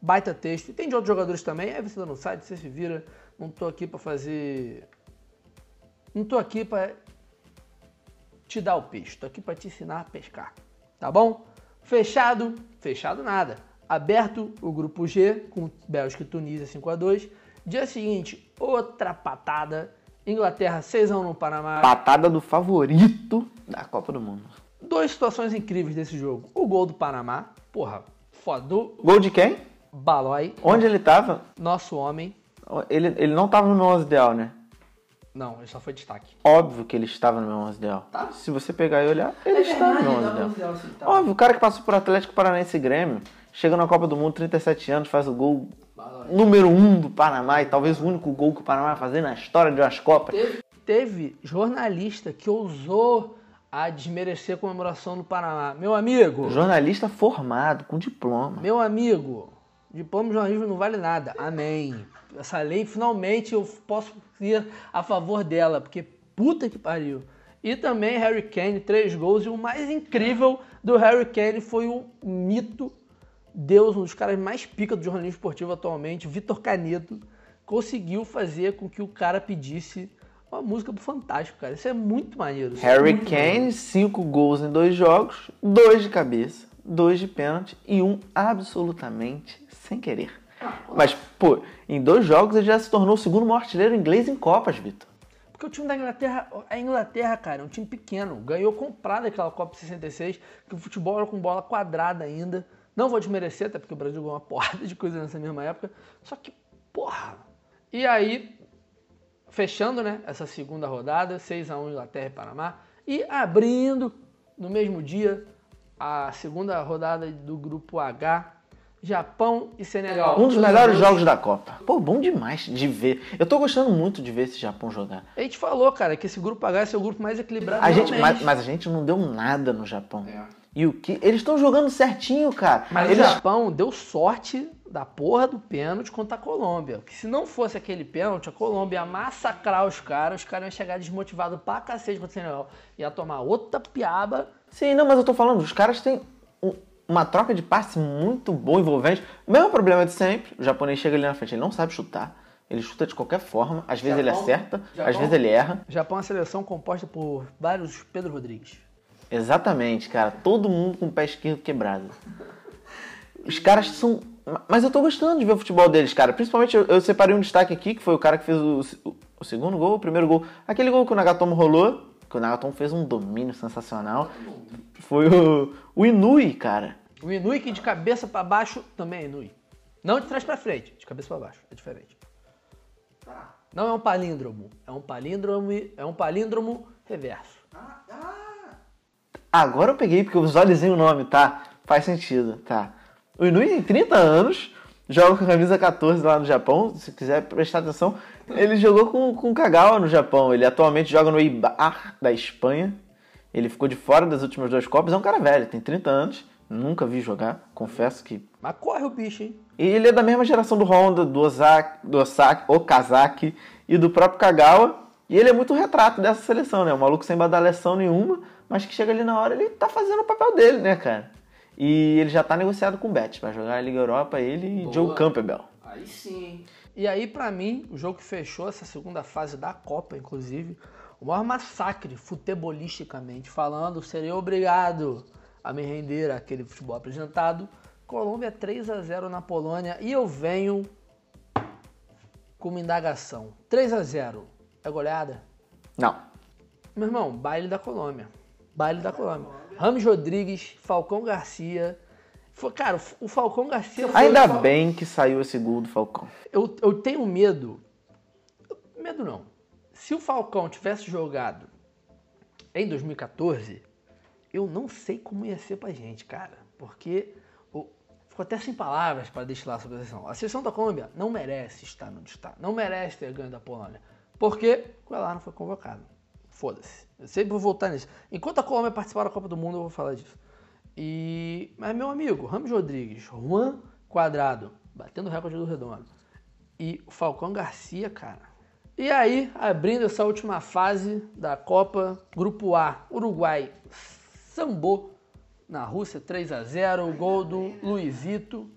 Baita texto. E tem de outros jogadores também. Aí você tá no site, você se vira. Não tô aqui pra fazer. Não tô aqui pra te dar o peixe. Tô aqui pra te ensinar a pescar. Tá bom? Fechado? Fechado nada. Aberto o grupo G com Bélgica e Tunísia 5 a 2 Dia seguinte, outra patada. Inglaterra 6 a 1 no Panamá. Patada do favorito da Copa do Mundo. Duas situações incríveis desse jogo. O gol do Panamá, porra, foda. Gol de quem? Balói, Onde ele tava? nosso homem. Ele, ele não tava no meu 11 ideal, né? Não, ele só foi destaque. Óbvio que ele estava no meu 11 ideal. Se você pegar e olhar, ele está no meu 11 ideal. Óbvio, o cara que passou por Atlético Paranaense e Grêmio, chega na Copa do Mundo, 37 anos, faz o gol número 1 um do Panamá e talvez o único gol que o Panamá vai fazer na história de umas Copas. Teve jornalista que ousou a desmerecer a comemoração do Panamá. Meu amigo, Jornalista formado, com diploma. meu amigo, diploma de jornalismo não vale nada. Amém. Essa lei, finalmente, eu posso ir a favor dela, porque puta que pariu. E também Harry Kane, três gols. E o mais incrível do Harry Kane foi o mito, Deus, um dos caras mais pica do jornalismo esportivo atualmente, Vitor Canedo, conseguiu fazer com que o cara pedisse uma música do Fantástico, cara. Isso é muito maneiro. é Harry muito maneiro. Kane, cinco gols em dois jogos, dois de cabeça, dois de pênalti e um absolutamente sem querer. Mas, pô, em dois jogos ele já se tornou o segundo maior artilheiro inglês em Copas, Vitor. Porque o time da Inglaterra, a Inglaterra, cara, é um time pequeno. Ganhou comprado aquela Copa 66, que o futebol era com bola quadrada ainda. Não vou desmerecer, até porque o Brasil ganhou uma (laughs) porrada de coisa nessa mesma época. Só que, porra. E aí, fechando, né, essa segunda rodada, 6 a 1 Inglaterra e Panamá. E abrindo, no mesmo dia, a segunda rodada do grupo H, Japão e Senegal. Um dos melhores jogos da Copa. Pô, bom demais de ver. Eu tô gostando muito de ver esse Japão jogar. A gente falou, cara, que esse grupo H é ser o grupo mais equilibrado. A gente, mas, mas a gente não deu nada no Japão. E o que? Eles estão jogando certinho, cara. Mas Eles... o Japão deu sorte da porra do pênalti contra a Colômbia. Porque se não fosse aquele pênalti, a Colômbia ia massacrar os caras, os caras iam chegar desmotivados pra cacete contra o Senegal. Ia tomar outra piaba. Sim, não, mas eu tô falando, os caras têm uma troca de passe muito boa, envolvente. O mesmo problema de sempre. O japonês chega ali na frente, ele não sabe chutar. Ele chuta de qualquer forma. Às vezes ele Japão- acerta, às Japão- vezes ele erra. Japão é uma seleção composta por vários Pedro Rodrigues. Exatamente, cara. Todo mundo com o pé esquerdo quebrado. Os caras são. Mas eu tô gostando de ver o futebol deles, cara. Principalmente eu, eu separei um destaque aqui, que foi o cara que fez o, o- o segundo gol, o primeiro gol. Aquele gol que o Nagatomo rolou, que o Nagatomo fez um domínio sensacional. Foi o, o Inui, cara. O Inui que de cabeça pra baixo também é Inui. Não de trás pra frente, de cabeça pra baixo, é diferente. Não é um palíndromo, é um palíndromo, é um palíndromo reverso. Agora eu peguei, porque eu visualizei o nome, tá? Faz sentido, tá. O Inui tem 30 anos, joga com a camisa 14 lá no Japão. Se quiser prestar atenção, ele jogou com, com o Kagawa no Japão. Ele atualmente joga no Eibar da Espanha. Ele ficou de fora das últimas duas Copas. É um cara velho, tem 30 anos. Nunca vi jogar, confesso que. Mas corre o bicho, hein? E ele é da mesma geração do Honda, do Ozaki, do Osaki, Okazaki e do próprio Kagawa. E ele é muito retrato dessa seleção, né? Um maluco sem badalação nenhuma, mas que chega ali na hora ele tá fazendo o papel dele, né, cara? E ele já tá negociado com o Betis pra jogar a Liga Europa, ele e Joe Campbell. Aí sim. E aí, pra mim, o jogo que fechou essa segunda fase da Copa, inclusive, o maior massacre futebolisticamente falando, seria obrigado a me render àquele futebol apresentado. Colômbia 3 a 0 na Polônia e eu venho com uma indagação. 3 a 0 é goleada? Não. Meu irmão, baile da Colômbia. Baile da Colômbia. Rames Rodrigues, Falcão Garcia. Cara, o Falcão Garcia foi Ainda bem que saiu esse gol do Falcão. eu, eu tenho medo. Medo não. Se o Falcão tivesse jogado em 2014, eu não sei como ia ser pra gente, cara. Porque ficou até sem palavras para destilar sobre a seleção. A seleção da Colômbia não merece estar onde está. Não merece ter ganho da Polônia. Porque o Elar não foi convocado. Foda-se. Eu sempre vou voltar nisso. Enquanto a Colômbia participar da Copa do Mundo, eu vou falar disso. E. Mas, meu amigo, Ramos Rodrigues, Juan Quadrado, batendo o recorde do Redondo. E o Falcão Garcia, cara. E aí, abrindo essa última fase da Copa, Grupo A, Uruguai sambou na Rússia 3 a 0 o gol do Luizito.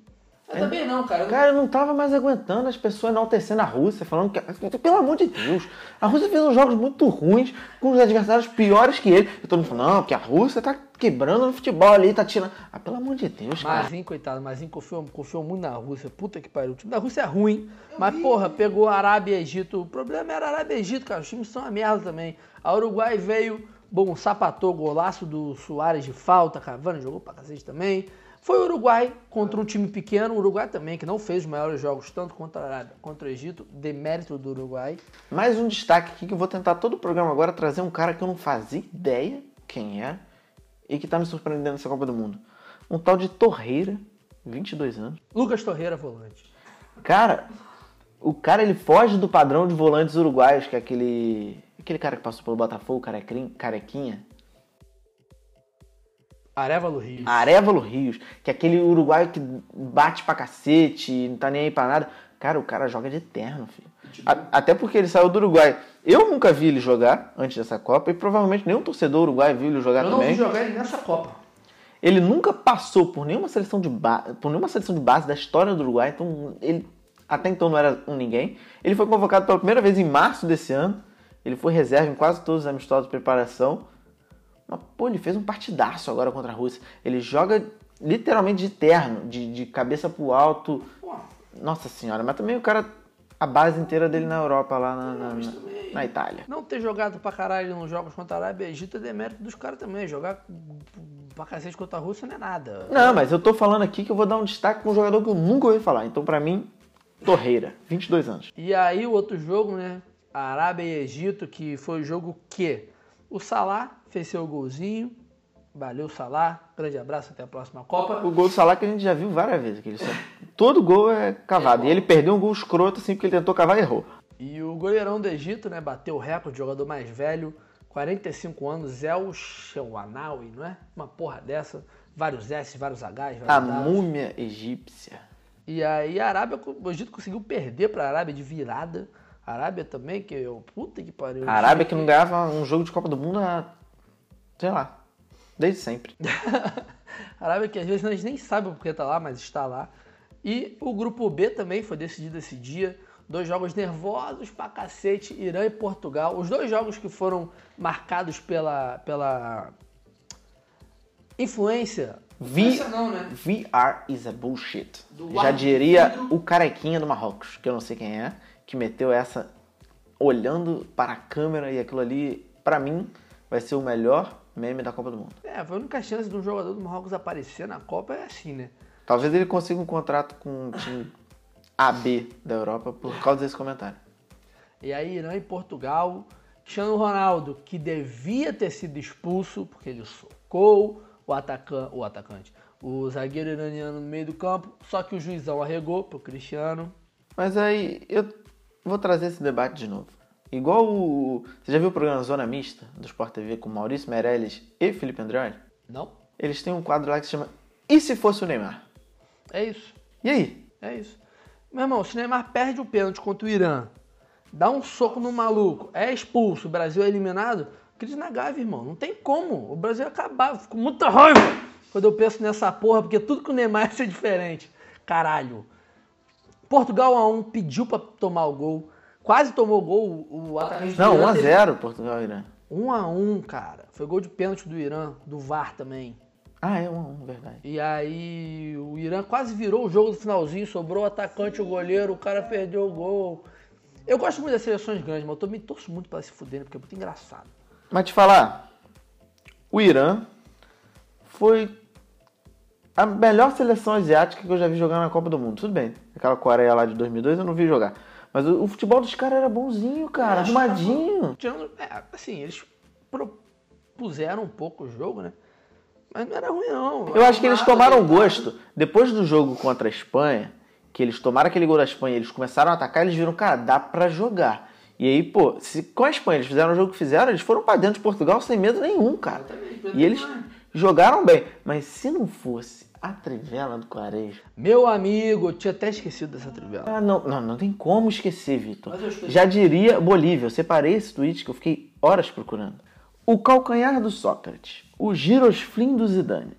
Eu também não, cara. Eu Cara, eu não tava mais aguentando as pessoas enaltecendo a Rússia, falando que. Pelo amor de Deus, a Rússia fez uns jogos muito ruins, com os adversários piores que ele. E todo mundo falando, não, porque a Rússia tá quebrando no futebol ali, tá tirando. Ah, pelo amor de Deus, cara. Mazinho, coitado, Mazinho confiou, confiou muito na Rússia. Puta que pariu. O time da Rússia é ruim, mas porra, pegou Arábia e Egito. O problema era Arábia e Egito, cara. Os times são uma merda também. A Uruguai veio, bom, sapatou, golaço do Soares de falta, Cavani jogou pra cacete também. Foi o Uruguai contra um time pequeno, o Uruguai também, que não fez os maiores jogos, tanto contra a Arábia contra o Egito, demérito do Uruguai. Mais um destaque aqui que eu vou tentar todo o programa agora trazer um cara que eu não fazia ideia quem é e que tá me surpreendendo nessa Copa do Mundo. Um tal de Torreira, 22 anos. Lucas Torreira, volante. Cara, o cara ele foge do padrão de volantes uruguaios, que é aquele. Aquele cara que passou pelo Botafogo, carecrin- carequinha. Arevalo Rio. Arevalo Rios, que é aquele uruguaio que bate pra cacete, não tá nem aí pra nada. Cara, o cara joga de terno, filho. A- até porque ele saiu do Uruguai. Eu nunca vi ele jogar antes dessa Copa e provavelmente nenhum torcedor uruguaio viu ele jogar Eu não também. vi jogar ele nessa Copa. Ele nunca passou por nenhuma seleção de ba... por nenhuma seleção de base da história do Uruguai, então ele até então não era um ninguém. Ele foi convocado pela primeira vez em março desse ano. Ele foi reserva em quase todos os amistosos de preparação. Mas, pô, ele fez um partidaço agora contra a Rússia. Ele joga literalmente de terno, de, de cabeça pro alto. Nossa senhora, mas também o cara. A base inteira dele na Europa, lá na, na, na- na Itália. Não ter jogado pra caralho nos jogos contra a Arábia e Egito é demérito dos caras também. Jogar pra cacete contra a Rússia não é nada. Não, mas eu tô falando aqui que eu vou dar um destaque pra um jogador que eu nunca ouvi falar. Então, pra mim, Torreira, 22 anos. E aí o outro jogo, né? Arábia e Egito, que foi o jogo que o Salah fez seu golzinho. Valeu, Salah. Grande abraço, até a próxima Copa. O gol do Salah que a gente já viu várias vezes. Que ele só- Todo gol é cavado. E ele perdeu um gol escroto assim porque ele tentou cavar e errou. E o goleirão do Egito, né? Bateu o recorde, jogador mais velho, 45 anos, El Shewanawi, não é? Uma porra dessa. Vários S, vários Hs, vários A múmia egípcia. E aí a Arábia, o Egito conseguiu perder pra Arábia de virada. A Arábia também, que eu. Puta que pariu. A Arábia que não ganhava um jogo de Copa do Mundo há. sei lá. Desde sempre. A (laughs) Arábia que às vezes nós nem sabem porque tá lá, mas está lá. E o grupo B também foi decidido esse dia. Dois jogos nervosos pra cacete, Irã e Portugal. Os dois jogos que foram marcados pela, pela influência. V- Influência não, né? VR is a bullshit. Do Já diria o carequinha do Marrocos, que eu não sei quem é, que meteu essa olhando para a câmera e aquilo ali, pra mim, vai ser o melhor meme da Copa do Mundo. É, foi a única chance de um jogador do Marrocos aparecer na Copa é assim, né? Talvez ele consiga um contrato com um time AB da Europa por causa desse comentário. E aí, Irã e Portugal. Cristiano Ronaldo, que devia ter sido expulso, porque ele socou o, atacan o atacante, o zagueiro iraniano no meio do campo, só que o juizão arregou pro Cristiano. Mas aí eu vou trazer esse debate de novo. Igual o. Você já viu o programa Zona Mista do Sport TV com Maurício Meirelles e Felipe Andreoli? Não? Eles têm um quadro lá que se chama E se fosse o Neymar? É isso. E aí? É isso. Meu irmão, se o Neymar perde o pênalti contra o Irã, dá um soco no maluco, é expulso, o Brasil é eliminado, crise na Gávea, irmão. Não tem como. O Brasil ia acabar. Fico com muita raiva quando eu penso nessa porra, porque tudo com o Neymar (laughs) ia ser diferente. Caralho. Portugal a 1 pediu pra tomar o gol. Quase tomou o gol o atacante Não, Irã teve- 1x0 Portugal e Irã. 1 a 1 cara. Foi gol de pênalti do Irã, do VAR também. Ah, é 1x1, verdade. E aí o Irã quase virou o jogo do finalzinho, sobrou o atacante, o goleiro, o cara perdeu o gol. Eu gosto muito das seleções grandes, mas eu também torço muito pra se fuderem, porque é muito engraçado. Mas te falar, o Irã foi a melhor seleção asiática que eu já vi jogar na Copa do Mundo. Tudo bem, aquela Coreia lá de 2002 eu não vi jogar. Mas o, o futebol dos caras era bonzinho, cara, arrumadinho. Tirando, é, assim, eles propuseram um pouco o jogo, né? Mas não era ruim, não. Eu acho que eles tomaram gosto. Depois do jogo contra a Espanha, que eles tomaram aquele gol da Espanha, eles começaram a atacar, eles viram, cara, dá pra jogar. E aí, pô, se com a Espanha eles fizeram o jogo que fizeram, eles foram pra dentro de Portugal sem medo nenhum, cara. E eles jogaram bem. Mas se não fosse a trivela do Quaresma. Meu amigo, eu tinha até esquecido dessa trivela. Ah, não, não, não tem como esquecer, Vitor. Já diria Bolívia, eu separei esse tweet que eu fiquei horas procurando. O calcanhar do Sócrates, o girosflim do Zidane,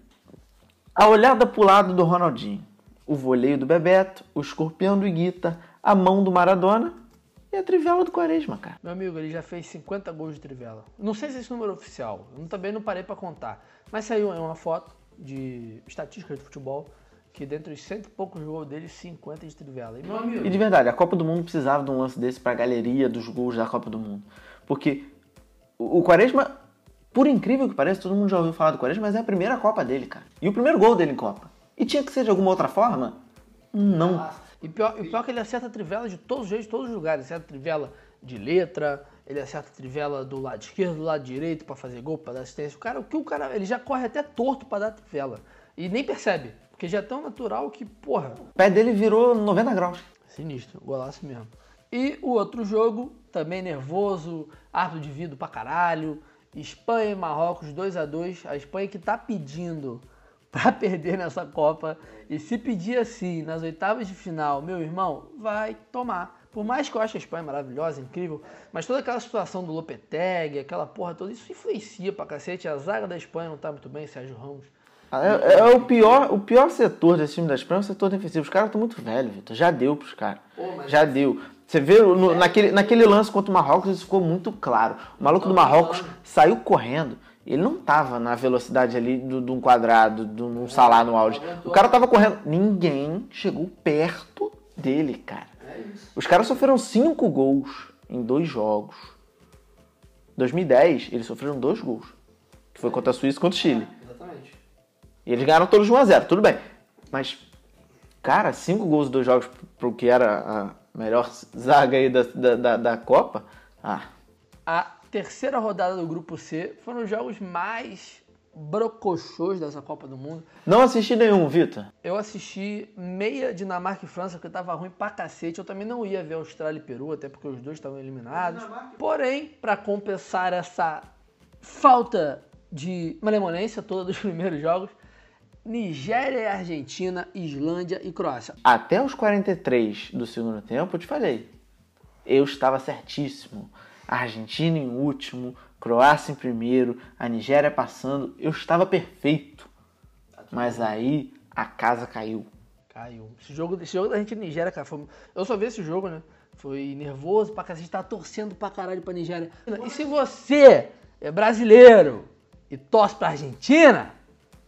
a olhada pro lado do Ronaldinho, o voleio do Bebeto, o escorpião do Iguita, a mão do Maradona e a trivela do Quaresma, cara. Meu amigo, ele já fez 50 gols de trivela. Não sei se esse número é oficial, eu também não parei pra contar. Mas saiu uma foto de estatísticas de futebol que dentre os cento e poucos gols dele, 50 de trivela. E meu amigo, E de verdade, a Copa do Mundo precisava de um lance desse pra galeria dos gols da Copa do Mundo. Porque o Quaresma, por incrível que pareça, todo mundo já ouviu falar do Quaresma, mas é a primeira Copa dele, cara. E o primeiro gol dele em Copa. E tinha que ser de alguma outra forma? Não. E pior, e pior que ele acerta a trivela de todos os jeitos, de todos os lugares. Acerta a trivela de letra, ele acerta a trivela do lado esquerdo, do lado direito pra fazer gol, pra dar assistência. O cara, o que o cara, ele já corre até torto pra dar trivela. E nem percebe, porque já é tão natural que, porra, O pé dele virou 90 graus. sinistro, golaço mesmo. E o outro jogo, também nervoso, árbitro de vidro pra caralho, Espanha e Marrocos 2 a 2 A Espanha que tá pedindo (laughs) pra perder nessa Copa. E se pedir assim, nas oitavas de final, meu irmão, vai tomar. Por mais que eu ache a Espanha maravilhosa, incrível, mas toda aquela situação do Lopetegui, aquela porra toda, isso influencia pra cacete. A zaga da Espanha não tá muito bem, Sérgio Ramos. É, é o, pior, o pior setor desse time da Espanha é o setor defensivo. Os caras estão muito velhos, Vitor. Já deu pros caras. Já deu. Você vê no- naquele, naquele lance contra o Marrocos, isso ficou muito claro. O maluco do Marrocos saiu correndo. Ele não tava na velocidade ali de um quadrado, de um salar no auge. O cara tava correndo. Ninguém chegou perto dele, cara. Os caras sofreram cinco gols em dois jogos. 2010, eles sofreram dois gols. Que foi contra a Suíça e contra o Chile. Exatamente. E eles ganharam todos de 1x0, tudo bem. Mas, cara, cinco gols em dois jogos pro que era a melhor zaga aí da, da, da, da Copa. Ah, A terceira rodada do Grupo C foram os jogos mais brocochôs dessa Copa do Mundo. não assisti nenhum, Vitor. Eu assisti meia Dinamarca e França, porque tava ruim pra cacete. Eu também não ia ver Austrália e Peru, até porque os dois estavam eliminados. Porém, pra compensar essa falta de malemolência toda dos (laughs) primeiros jogos, Nigéria e Argentina, Islândia e Croácia. Até os 43 do segundo tempo, eu te falei. Eu estava certíssimo. A Argentina em último, Croácia em primeiro, a Nigéria passando. Eu estava perfeito. Mas aí a casa caiu. Caiu. Esse jogo, esse jogo da Argentina e Nigéria, cara, foi... eu só vi esse jogo, né? Foi nervoso pra cacete, tá torcendo pra caralho pra Nigéria. E se você é brasileiro e torce pra Argentina,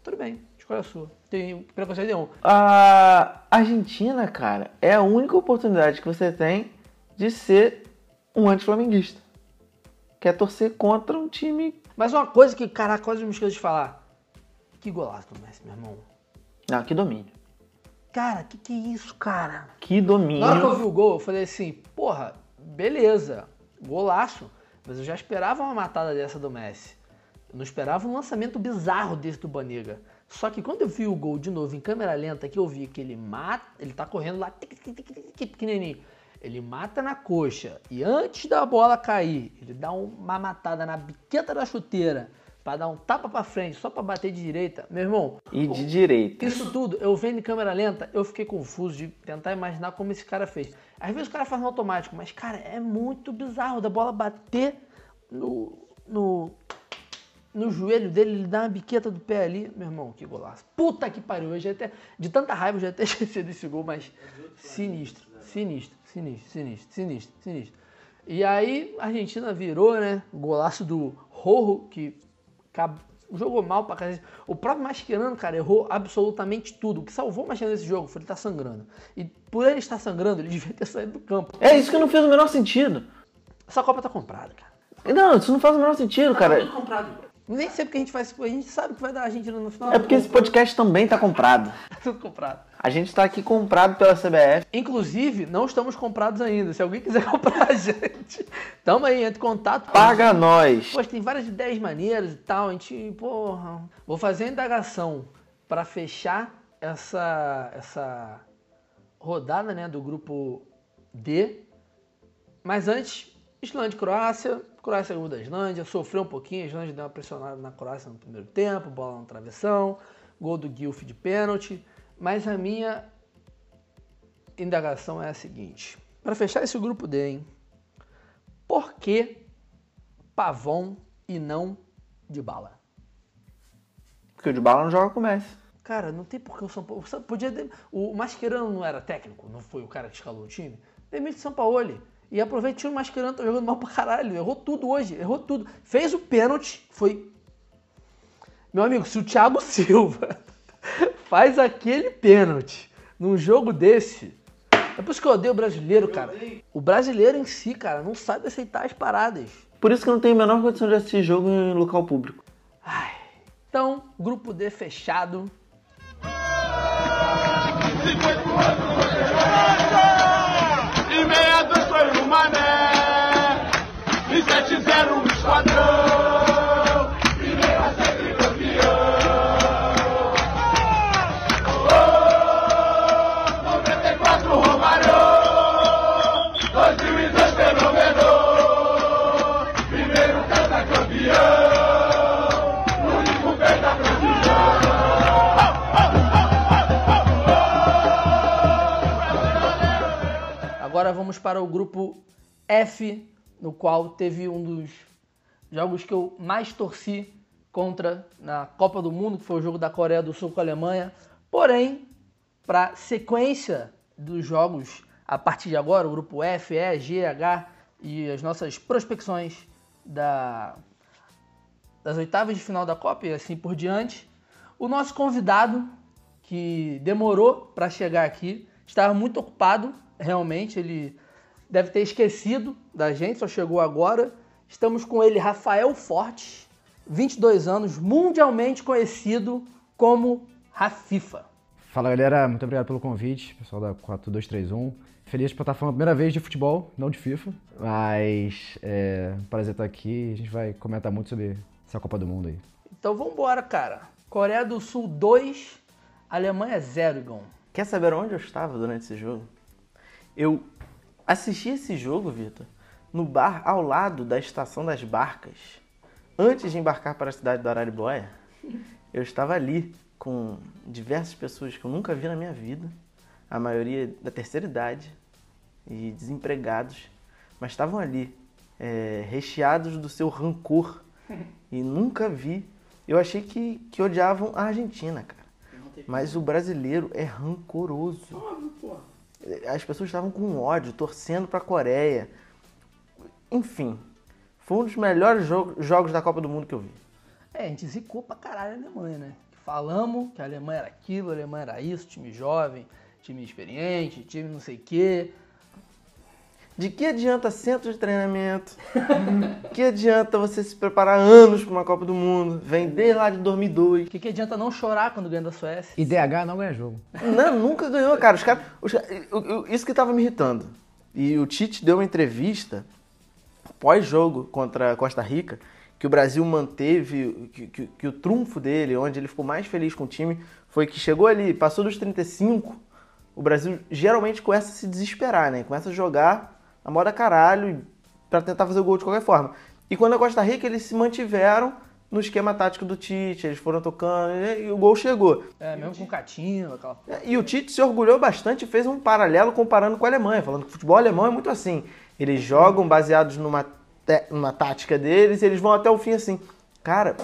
tudo bem, escolha a sua. Tem preconceito nenhum. A Argentina, cara, é a única oportunidade que você tem de ser um anti-flamenguista. Que é torcer contra um time. Mas uma coisa que, caraca, quase me esqueci de falar. Que golaço do Messi, meu irmão. Não, que domínio. Cara, que que é isso, cara? Que domínio. Na hora que eu vi o gol, eu falei assim, porra, beleza, golaço. Mas eu já esperava uma matada dessa do Messi. Eu não esperava um lançamento bizarro desse do Banega. Só que quando eu vi o gol de novo em câmera lenta, que eu vi que ele mata, ele tá correndo lá, tic, tic, tic, tic, tic, pequenininho. Ele mata na coxa e antes da bola cair, ele dá uma matada na biqueta da chuteira pra dar um tapa pra frente, só pra bater de direita. Meu irmão, E de direita. isso tudo, eu vendo em câmera lenta, eu fiquei confuso de tentar imaginar como esse cara fez. Às vezes o cara faz no automático, mas, cara, é muito bizarro da bola bater no, no, no joelho dele, ele dá uma biqueta do pé ali. Meu irmão, que golaço. Puta que pariu. Eu já até, de tanta raiva, eu já até (laughs) esqueci desse gol, mas sinistro, sinistro, sinistro, sinistro, sinistro, sinistro. E aí a Argentina virou, né? Golaço do Rojo, que jogou mal pra cacete. O próprio Mascherano, cara, errou absolutamente tudo. O que salvou o Mascherano nesse jogo foi ele estar sangrando. E por ele estar sangrando, ele (laughs) devia ter saído do campo. É isso que não fez o menor sentido. Essa Copa tá comprada, cara. Não, isso não faz o menor sentido, cara. comprado. Nem sei porque a gente faz. A gente sabe que vai dar a Argentina no final. É porque esse podcast também tá comprado. (laughs) Tá tudo comprado. A gente tá aqui comprado pela CBF. Inclusive, não estamos comprados ainda. Se alguém quiser (laughs) comprar a gente, tamo aí, entre em contato. Paga nós. Poxa, tem várias ideias maneiras e tal. A gente, porra. Vou fazer a indagação pra fechar essa, essa rodada, né, do grupo D. Mas antes, Islândia e Croácia. Croácia ganhou da Islândia, sofreu um pouquinho. A Islândia deu uma pressionada na Croácia no primeiro tempo, bola no travessão, gol do Guilf de pênalti. Mas a minha indagação é a seguinte: para fechar esse grupo D, hein? Por que Pavon e não de bala? Porque o de bala não joga com o Messi. Cara, não tem por que o São Paulo. Podia. de- O Mascherano não era técnico, não foi o cara que escalou o time. Demite o São Paulo. E aproveita e o Mascherano, tá jogando mal pra caralho. Errou tudo hoje, errou tudo. Fez o pênalti, foi. Meu amigo, se o Thiago (laughs) Silva (laughs) faz aquele pênalti num jogo desse. É por isso que eu odeio o brasileiro, cara. O brasileiro em si, cara, não sabe aceitar as paradas. Por isso que eu não tenho a menor condição de assistir jogo em local público. Ai. Então, grupo D fechado. Para o grupo F, no qual teve um dos jogos que eu mais torci contra na Copa do Mundo, que foi o jogo da Coreia do Sul com a Alemanha. Porém, para sequência dos jogos a partir de agora, o grupo F, E, G, H e as nossas prospecções da, das oitavas de final da Copa e assim por diante, o nosso convidado, que demorou para chegar aqui, estava muito ocupado, realmente, ele deve ter esquecido da gente, só chegou agora. Estamos com ele, Rafael Fortes, 22 anos, mundialmente conhecido como Rafifa. Fala galera, muito obrigado pelo convite, pessoal da 4231. Feliz por estar falando a primeira vez de futebol, não de FIFA, mas é um prazer estar aqui. A gente vai comentar muito sobre essa Copa do Mundo aí. Então vamos embora, cara. Coreia do Sul 2, Alemanha 0, Igão. Quer saber onde eu estava durante esse jogo? Eu assisti esse jogo, Vitor, no bar ao lado da estação das barcas. Antes de embarcar para a cidade do Araribóia, eu estava ali com diversas pessoas que eu nunca vi na minha vida, a maioria da terceira idade e desempregados, mas estavam ali, é, recheados do seu rancor (laughs) e nunca vi. Eu achei que, que odiavam a Argentina, cara. Mas o brasileiro é rancoroso. As pessoas estavam com ódio, torcendo pra Coreia. Enfim, foi um dos melhores jogo- jogos da Copa do Mundo que eu vi. É, a gente zicou pra caralho a Alemanha, né? Falamos que a Alemanha era aquilo, a Alemanha era isso, time jovem, time experiente, time não sei o quê. De que adianta centro de treinamento? (laughs) que adianta você se preparar anos para uma Copa do Mundo? Vem desde lá de 2002. O que, que adianta não chorar quando ganha da Suécia? E DH não ganha jogo. Não, nunca ganhou, cara. Os caras, os caras- eu- eu- isso que tava me irritando. E o Tite deu uma entrevista pós-jogo contra a Costa Rica, que o Brasil manteve, que, que- que o trunfo dele, onde ele ficou mais feliz com o time, foi que chegou ali, passou dos 35, o Brasil geralmente começa a se desesperar, né? Começa a jogar a moda caralho para tentar fazer o gol de qualquer forma. E quando a Costa Rica, eles se mantiveram no esquema tático do Tite, eles foram tocando e o gol chegou. É, mesmo com o Catinho, aquela. E o Tite se orgulhou bastante e fez um paralelo comparando com a Alemanha, falando que o futebol alemão é muito assim. Eles jogam baseados numa, numa tática deles e eles vão até o fim assim. Cara,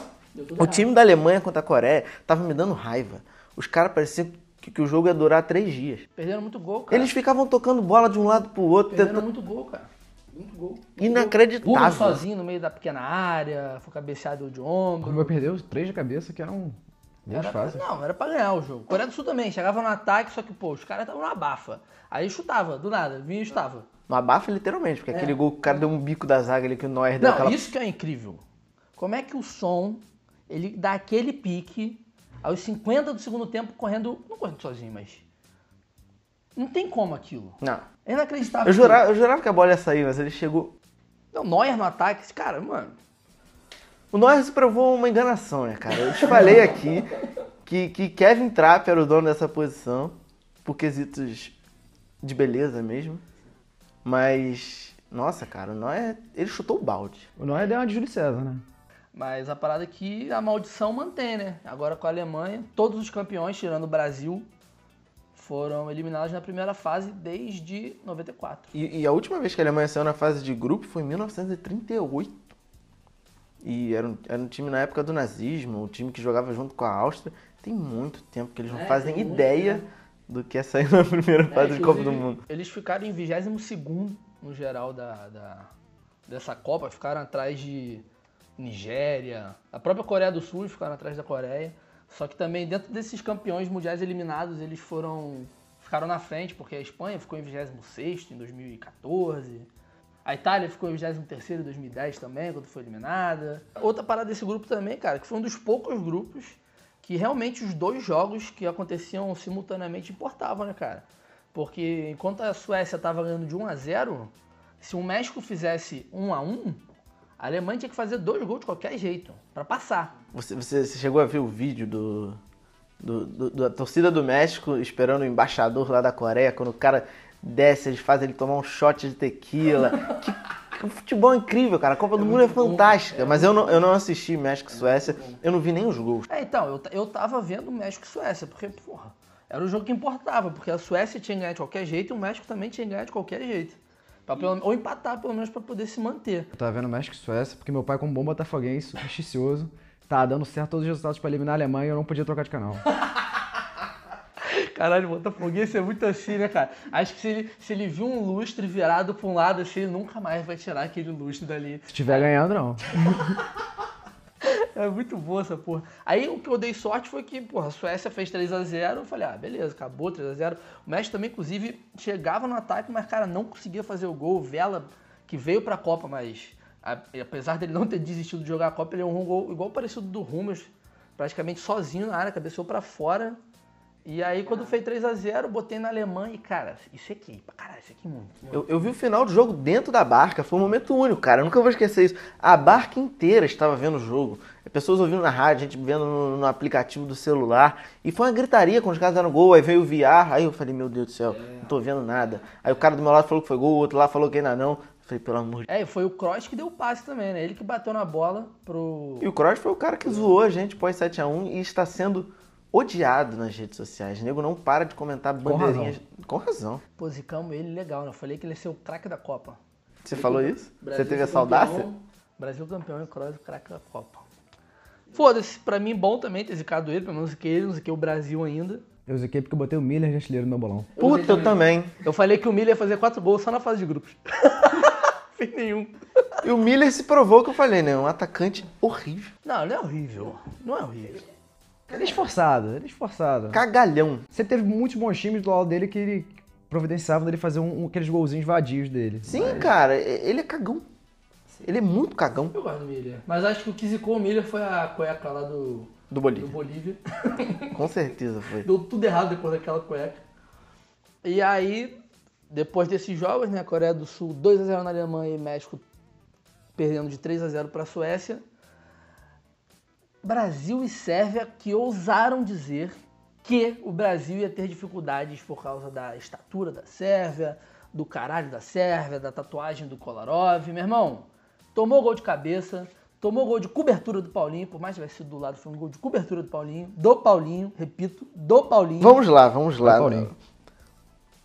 o time da Alemanha contra a Coreia tava me dando raiva. Os caras pareciam que, que o jogo ia durar três dias. Perderam muito gol, cara. Eles ficavam tocando bola de um lado pro outro, Perderam tentando... muito gol, cara. Muito gol. Inacreditável. Rubens sozinho no meio da pequena área, foi cabeceado de O ombro. Rubio perdeu três de cabeça, que eram Era fáceis. não, era pra ganhar o jogo. Coreia do Sul também, chegava no ataque, só que, pô, os caras estavam na bafa. Aí chutava, do nada, vinha e chutava. No abafa literalmente, porque aquele gol que o cara deu um bico da zaga ali que o Neuer deu Não, aquela... isso que é incrível. Como é que o som, ele dá aquele pique aos 50 do segundo tempo correndo, não correndo sozinho, mas não tem como aquilo. Não. É inacreditável. Eu jurava, eu jurava que a bola ia sair, mas ele chegou... Não, Neuer no ataque, esse cara, mano. O Norris provou uma enganação, né, cara? Eu te falei aqui que, que Kevin Trapp era o dono dessa posição, por quesitos de beleza mesmo. Mas, nossa, cara, o Neuer, ele chutou o balde. O Neuer deu uma de Júlio César, né? Mas a parada é que a maldição mantém, né? Agora com a Alemanha, todos os campeões, tirando o Brasil, foram eliminados na primeira fase desde 94. E, e a última vez que a Alemanha saiu na fase de grupo foi em 1938. E era um, era um time na época do nazismo, um time que jogava junto com a Áustria. Tem muito tempo que eles não É, fazem ideia tempo. do que é sair (laughs) na primeira É, fase de Copa do Mundo. Eles ficaram em 22 no geral da, da- dessa Copa, ficaram atrás de Nigéria, a própria Coreia do Sul ficaram atrás da Coreia. Só que também dentro desses campeões mundiais eliminados, eles foram ficaram na frente, porque a Espanha ficou em 26 em 2014. A Itália ficou em 23 em 2010 também, quando foi eliminada. Outra parada desse grupo também, cara, que foi um dos poucos grupos que realmente os dois jogos que aconteciam simultaneamente importavam, né, cara? Porque enquanto a Suécia estava ganhando de 1 a 0, se o México fizesse 1 a 1, a Alemanha tinha que fazer dois gols de qualquer jeito para passar. Você, você, você chegou a ver o vídeo do, do- do- da torcida do México esperando o embaixador lá da Coreia, quando o cara desce, eles fazem ele tomar um shot de tequila. que, (laughs) futebol incrível, cara. A Copa do Mundo é fantástica. Mas eu não, eu não assisti México e Suécia, eu não vi nem os gols. É, então, eu, eu tava vendo México e Suécia, porque, porra, era o jogo que importava, porque a Suécia tinha que ganhar de qualquer jeito e o México também tinha que ganhar de qualquer jeito. Pelo- ou empatar, pelo menos, pra poder se manter. Eu tava vendo México e Suécia, porque meu pai, como bom botafoguense, supersticioso, tá dando certo todos os resultados pra eliminar a Alemanha e eu não podia trocar de canal. (laughs) Caralho, Botafoguense é muito assim, né, cara? Acho que se ele, se ele viu um lustre virado pra um lado assim, ele nunca mais vai tirar aquele lustre dali. Se tiver ganhando, não. (laughs) (laughs) É muito boa essa porra. Aí o que eu dei sorte foi que, porra, a Suécia fez 3x0. Eu falei, ah, beleza, acabou 3x0. O México também, inclusive, chegava no ataque, mas, cara, não conseguia fazer o gol. O Vela, que veio pra Copa, mas a- apesar dele não ter desistido de jogar a Copa, ele errou um gol igual parecido do Rummels, praticamente sozinho na área, cabeceou pra fora. E aí, quando fez 3x0, botei na Alemanha e, cara, isso aqui, pra caralho, isso aqui muito. Eu, eu vi o final do jogo dentro da barca, foi um momento único, cara. Eu nunca vou esquecer isso. A barca inteira estava vendo o jogo. Pessoas ouvindo na rádio, gente vendo no, no aplicativo do celular. E foi uma gritaria quando os caras deram gol. Aí veio o VR. Aí eu falei, meu Deus do céu, não tô vendo nada. Aí o cara do meu lado falou que foi gol, o outro lá falou que ainda não. Falei, pelo amor de É, foi o Kroos que deu o passe também, né? Ele que bateu na bola pro. E o Kroos foi o cara que zoou a gente pós 7x1 e está sendo odiado nas redes sociais. O nego não para de comentar bandeirinhas. Com razão. Pô, zicamos ele legal, né? Eu falei que ele ia ser o craque da Copa. Você falou isso? Brasil Você teve essa campeão, audácia? Brasil campeão e Kroos o craque da Copa. Foda-se, pra mim bom também ter zicado ele, pelo menos que ele, não ziquei o Brasil ainda. Eu ziquei porque eu botei o Miller de artilheiro no meu bolão. Puta, eu também. Eu falei que o Miller ia fazer quatro gols só na fase de grupos. (laughs) Fez nenhum. E o Miller se provou que eu falei, né? Um atacante horrível. Não, não é horrível. Não é horrível. Ele é esforçado, ele é esforçado. Cagalhão. Você teve muitos bons times do lado dele que ele providenciavam dele fazer um, um- aqueles golzinhos vadios dele. Sim, cara, ele é cagão. Ele é muito cagão Eu gosto do Miller. Mas acho que o que zicou o Miller foi a cueca lá do, do do Bolívia. Bolívia. (laughs) Com certeza foi. Deu tudo errado depois daquela cueca. E aí, depois desses jogos, né? Coreia do Sul 2x0 na Alemanha e México perdendo de 3x0 para a Suécia. Brasil e Sérvia que ousaram dizer que o Brasil ia ter dificuldades por causa da estatura da Sérvia, do caralho da Sérvia, da tatuagem do Kolarov. Meu irmão, tomou gol de cabeça, tomou gol de cobertura do Paulinho, por mais que tivesse sido do lado, foi um gol de cobertura do Paulinho, do Paulinho, repito, do Paulinho. Vamos lá, vamos lá.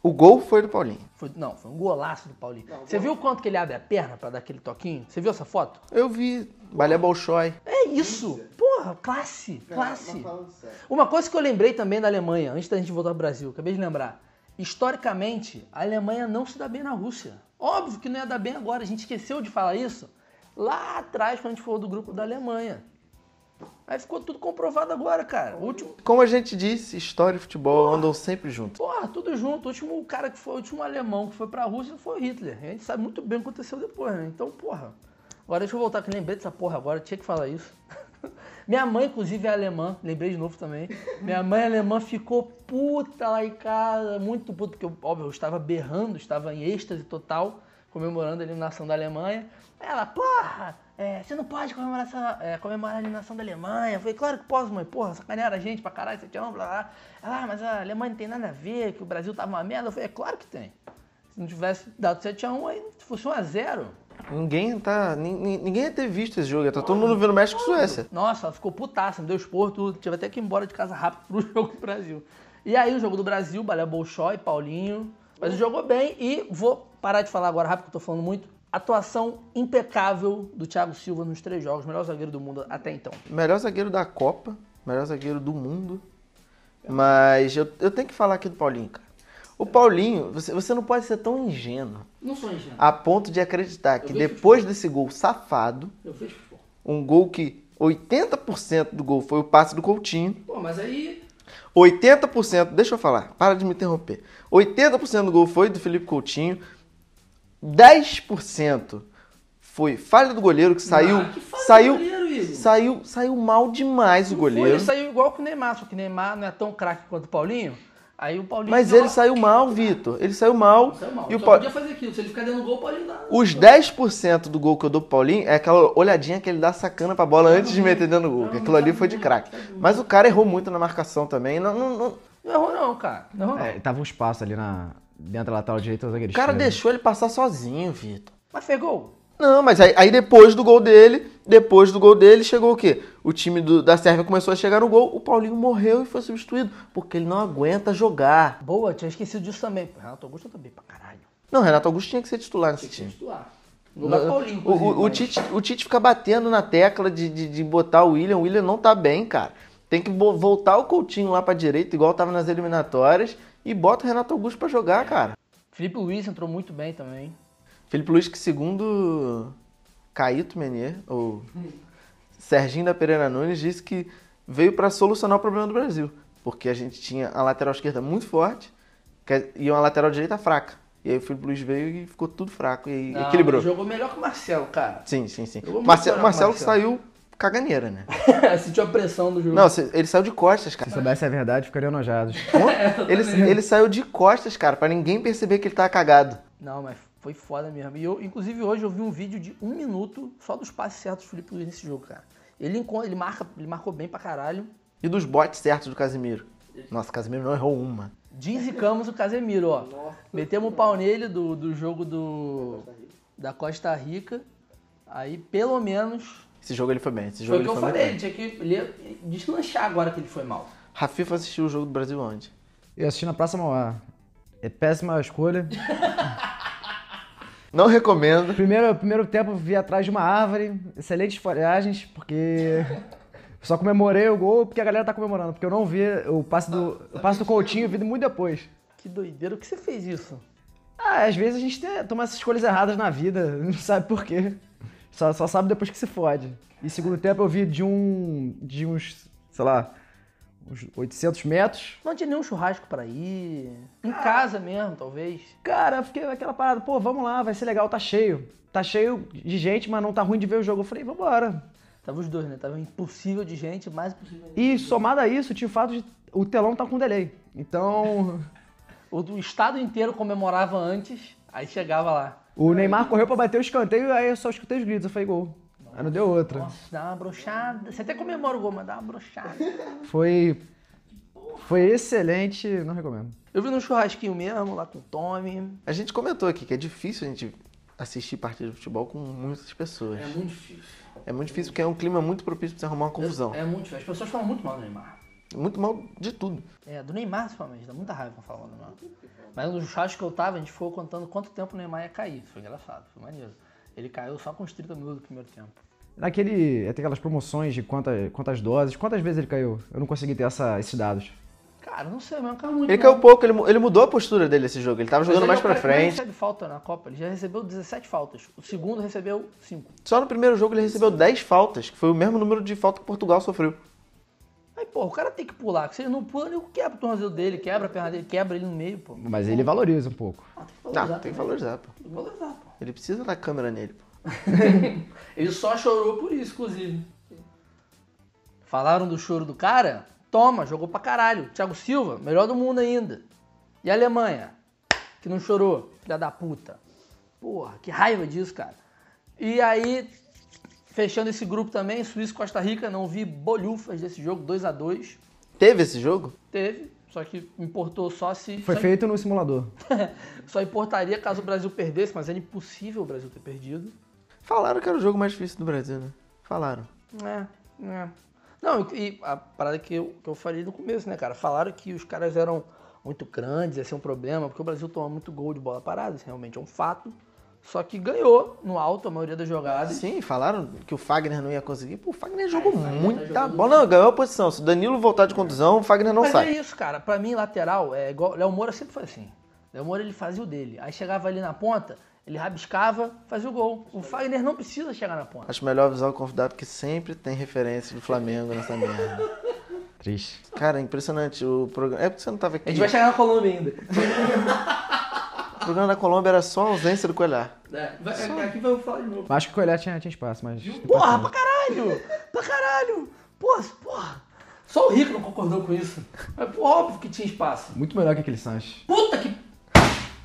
O gol foi do Paulinho. Foi- não, foi um golaço do Paulinho. Você viu o quanto que ele abre a perna pra dar aquele toquinho? Você viu essa foto? Eu vi. Balé Bolshoi. É isso! Porra, classe, classe. Uma coisa que eu lembrei também da Alemanha, antes da gente voltar pro Brasil, acabei de lembrar. Historicamente, a Alemanha não se dá bem na Rússia. Óbvio que não ia dar bem agora, a gente esqueceu de falar isso lá atrás, quando a gente falou do grupo da Alemanha. Aí ficou tudo comprovado agora, cara. O último, Como a gente disse, história e futebol andam sempre juntos. Porra, tudo junto. O último cara que foi, o último alemão que foi pra Rússia foi o Hitler. A gente sabe muito bem o que aconteceu depois, né? Então, porra. Agora deixa eu voltar, que lembrei dessa porra agora, tinha que falar isso. (laughs) Minha mãe, inclusive, é alemã, lembrei de novo também. Minha mãe alemã ficou puta lá em casa, muito puta, porque, óbvio, eu estava berrando, estava em êxtase total, comemorando a eliminação da Alemanha. Ela, porra, é, você não pode comemorar, essa, é, comemorar a eliminação da Alemanha. Eu falei, claro que posso, mãe, porra, sacanearam a gente pra caralho, você te ama, blá, blá. Ela, ah, mas a Alemanha não tem nada a ver, que o Brasil tava uma merda. Eu falei, é claro que tem. Se não tivesse dado 7x1, aí se fosse 1x0. Ninguém tá. nin- Ninguém ia ter visto esse jogo. Tá todo mundo vendo México e Suécia. Nossa, ela ficou putaça, me deu esporro, tudo. Tive até que ir embora de casa rápido pro (laughs) jogo do Brasil. E aí o jogo do Brasil, Balé Bolshoi, Paulinho. Mas jogou bem e vou parar de falar agora rápido, que eu tô falando muito. Atuação impecável do Thiago Silva nos três jogos, melhor zagueiro do mundo até então. Melhor zagueiro da Copa, melhor zagueiro do mundo. Mas eu, eu tenho que falar aqui do Paulinho, cara. O Paulinho, você, você não pode ser tão ingênuo Não sou ingênuo. a ponto de acreditar que depois desse gol safado, Eu fiz futebol. um gol que 80% do gol foi o passe do Coutinho, Pô, mas aí. 80%, deixa eu falar, para de me interromper. 80% do gol foi do Felipe Coutinho, 10% foi falha do goleiro que saiu, que falha do saiu, goleiro, Igor? saiu, saiu mal demais o Foi, goleiro. ele saiu igual com o Neymar, só que o Neymar não é tão craque quanto o Paulinho. Aí o Paulinho. Mas ele uma- sau mal, Vitor. Ele saiu mal. Saiu mal. E o podia fazer aquilo. Se ele ficar dando gol, o Paulinho dá. Os 10% do gol que eu dou pro Paulinho é aquela olhadinha que ele dá sacana pra bola antes de meter dentro do gol. Que aquilo ali foi de craque. Mas o cara errou muito na marcação também. Não, não- não- Não errou, não, cara. Não errou, não. É, tava um espaço ali na, dentro da lateral direita do zagueiro O cara esquerdo. deixou ele passar sozinho, Vitor. Mas fez gol. Não, mas aí, aí depois do gol dele, depois do gol dele, chegou o quê? O time do- da Sérvia começou a chegar no gol, o Paulinho morreu e foi substituído. Porque ele não aguenta jogar. Boa, tinha esquecido disso também. Renato Augusto também pra caralho. Não, Renato Augusto tinha que ser titular nesse time. Titular. No lugar do Paulinho, O, o- o Tite, o Tite fica batendo na tecla de, de, de botar o William. O William não tá bem, cara. Tem que voltar o Coutinho lá pra direita, igual tava nas eliminatórias, e bota o Renato Augusto pra jogar, cara. Felipe Luiz entrou muito bem também. Felipe Luiz, que segundo Caíto Menier, ou Serginho da Pereira Nunes, disse que veio pra solucionar o problema do Brasil. Porque a gente tinha a lateral esquerda muito forte que- e uma lateral direita fraca. E aí o Felipe Luiz veio e ficou tudo fraco e Não, equilibrou. Jogou melhor que o Marcelo, cara. Sim, sim, sim. Marcelo, pro Marcelo. saiu caganeira, né? (laughs) Sentiu a pressão do jogo. Não, ele saiu de costas, cara. Se soubesse a verdade, ficariam enojados. (laughs) ele, ele saiu de costas, cara, pra ninguém perceber que ele tava cagado. Não, mas foi foda mesmo. E eu, inclusive, hoje eu vi um vídeo de um minuto só dos passes certos do Felipe Luiz nesse jogo, cara. Ele, ele, marca, ele marcou bem pra caralho. E dos botes certos do Casimiro. Nossa, o Casimiro não errou uma. Dizicamos o Casemiro, ó. Metemos o pau nele do, do jogo do da Costa Rica. Aí, pelo menos, Esse jogo ele foi bem. Esse foi jogo o que eu foi falei. Ele tinha que ele ia deslanchar agora que ele foi mal. Rafifa assistiu o jogo do Brasil onde? Eu assisti na Praça Mauá. É péssima escolha. (laughs) Não recomendo. Primeiro, primeiro tempo vi atrás de uma árvore, excelentes folhagens, porque Só comemorei o gol porque a galera tá comemorando, porque eu não vi o passe do, o passe do Coutinho, eu vi muito depois. Que doideira. O que você fez isso? Ah, às vezes a gente tem- toma essas escolhas erradas na vida, (laughs) não sabe por quê. Só, só sabe depois que se fode. E segundo tempo eu vi de um. de uns, sei lá, uns 800 metros. Não tinha nenhum churrasco pra ir. Em casa mesmo, talvez. Cara, eu fiquei aquela parada, pô, vamos lá, vai ser legal, tá cheio. Tá cheio de gente, mas não tá ruim de ver o jogo. Eu falei, vambora. Tava os dois, né? Tava impossível de gente, mais impossível. E somado a isso, tinha o fato de o telão tá com delay. Então, (laughs) o estado inteiro comemorava antes, aí chegava lá. O Neymar correu pra bater o escanteio, aí eu só escutei os gritos, eu falei, gol. Aí não deu outra. Nossa, dá uma brochada. Você até comemora o gol, mas dá uma brochada. (laughs) Foi. Foi excelente, não recomendo. Eu vi no churrasquinho mesmo, lá com o Tommy. A gente comentou aqui que é difícil a gente assistir partida de futebol com muitas pessoas. muito difícil. É muito difícil porque é um clima muito propício pra você arrumar uma confusão. É muito difícil. As pessoas falam muito mal do Neymar. Muito mal de tudo. É, do Neymar principalmente, dá muita raiva quando falam do Neymar. Mas no churrasco que eu tava, a gente ficou contando quanto tempo o Neymar ia cair. Foi engraçado, foi maneiro. Ele caiu só com os 30 minutos do primeiro tempo. Naquele. Tem aquelas promoções de quantas, quantas doses, quantas vezes ele caiu? Eu não consegui ter essa, esses dados. Cara, não sei, mas não caiu muito. Ele não. caiu pouco, ele, ele mudou a postura dele nesse jogo. Ele tava Mas jogando ele mais é pra frente. recebe falta na Copa. Ele já recebeu 17 faltas. O segundo recebeu 5. Só no primeiro jogo ele recebeu 10 faltas, que foi o mesmo número de falta que Portugal sofreu. Aí, pô, o cara tem que pular. Se ele não pula, ele quebra o tornozelo dele, quebra a perna dele, quebra ele no meio, pô. Mas ele valoriza um pouco. Ah, tem que Não, valorizar tem que valorizar, pô. Tem que valorizar, pô. Ele precisa da câmera nele, pô. (laughs) Ele só chorou por isso, inclusive. Falaram do choro do cara? Toma, jogou pra caralho. Thiago Silva, melhor do mundo ainda. E a Alemanha, que não chorou, filha da puta. Porra, que raiva disso, cara. E aí, fechando esse grupo também, Suíça e Costa Rica, não vi bolhufas desse jogo, 2 a 2 Teve esse jogo? Teve, só que importou só se. Foi só feito no simulador. (laughs) Só importaria caso o Brasil perdesse, mas era impossível o Brasil ter perdido. Falaram que era o jogo mais difícil do Brasil, né? Falaram. É, é. Não, e a parada que eu, que eu falei no começo, né, cara? Falaram que os caras eram muito grandes, ia ser um problema, porque o Brasil toma muito gol de bola parada, isso realmente é um fato. Só que ganhou no alto a maioria das jogadas. Sim, falaram que o Fagner não ia conseguir. Pô, o Fagner jogou Fagner tá muita bola. Não, ganhou a posição. Se o Danilo voltar de contusão, o Fagner não Mas sai. é isso, cara. Pra mim, lateral, é igual. Léo Moura sempre foi assim. Léo Moura ele fazia o dele. Aí chegava ali na ponta, ele rabiscava, fazia o gol. O Fagner não precisa chegar na ponta. Acho melhor avisar o convidado que sempre tem referência do Flamengo nessa merda. (laughs) Triste. Cara, é impressionante. O programa. É porque você não tava aqui. A gente vai chegar na Colômbia ainda. O programa da Colômbia era só a ausência do Coelhar. É, vai- aqui vai eu falar de novo. Acho que o Coelhar tinha, tinha espaço, mas. tem Porra, paciência. pra caralho! Pra caralho! Porra, porra! Só o Rico não concordou com isso. Mas pô, óbvio que tinha espaço. Muito melhor que aquele Sanches. Puta que.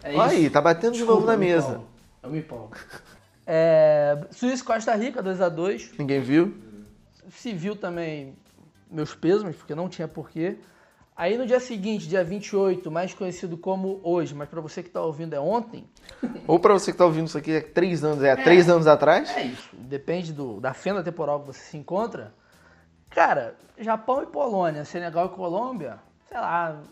É Olha aí, tá batendo de Desculpa, novo na eu mesa. empolgo. Eu me empolgo. É, Suíça e Costa Rica, 2x2. Ninguém viu? Se viu também meus pêsames, porque não tinha porquê. Aí no dia seguinte, dia 28, mais conhecido como hoje, mas pra você que tá ouvindo é ontem, (laughs) Ou pra você que tá ouvindo isso aqui, é três anos, é há três anos atrás? É isso. Depende do, da fenda temporal que você se encontra. Cara, Japão e Polônia, Senegal e Colômbia, sei lá.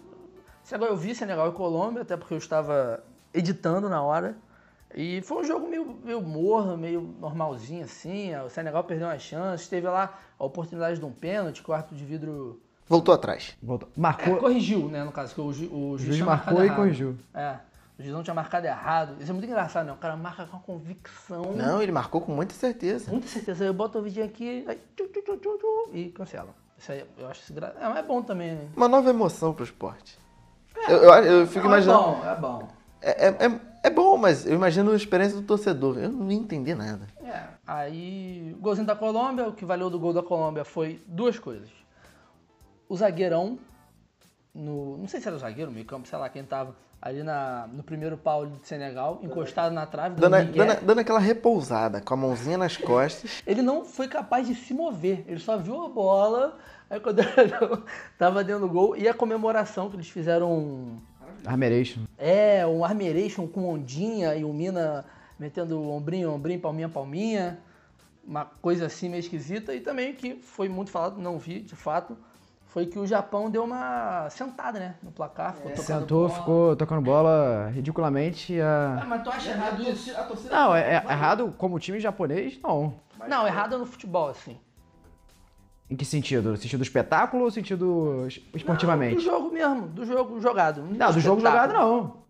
Senegal, eu vi Senegal e Colômbia, até porque eu estava editando na hora. E foi um jogo meio, meio morno, meio normalzinho assim. O Senegal perdeu uma chance, teve lá a oportunidade de um pênalti, quarto de vidro. Voltou atrás. Voltou. É, Marcou. corrigiu, né, no caso, que o, ju- o o juiz juiz tinha marcou e errado. corrigiu. É, o juiz não tinha marcado errado. Isso é muito engraçado, né? O cara marca com convicção. Não, ele marcou com muita certeza. Muita certeza. Eu boto o vídeo aqui aí, tchu, tchu, tchu, tchu, tchu, e cancela. Isso aí eu acho isso gra... é, mas é bom também, né? Uma nova emoção pro esporte. Eu, eu, eu fico Não, imaginando. É bom, é bom. É, é, é- é bom, mas eu imagino a experiência do torcedor. Eu não ia entender nada. É, aí o golzinho da Colômbia, o que valeu do gol da Colômbia foi duas coisas. O zagueirão, no, não sei se era o zagueiro, meio campo, sei lá quem tava, ali na, no primeiro pau de Senegal, encostado na trave, Dando, dando dando, dando aquela repousada, com a mãozinha nas costas. (laughs) Ele não foi capaz de se mover, ele só viu a bola, aí quando (laughs) tava dentro do gol, e a comemoração que eles fizeram um, Armeration. É, um Armeration com ondinha e o Mina metendo ombrinho, ombrinho, palminha, palminha. Uma coisa assim meio esquisita. E também que foi muito falado, não vi de fato, foi que o Japão deu uma sentada, né? No placar, ficou tocando Sentou, bola. ficou tocando bola ridiculamente. Ah, A... mas tu acha errado isso? Não, é, é errado como time japonês, não. Não, errado é no futebol, assim. Em que sentido? No sentido espetáculo ou no sentido es- Do esportivamente? jogo mesmo, do jogo jogado. Não, do jogo jogado não.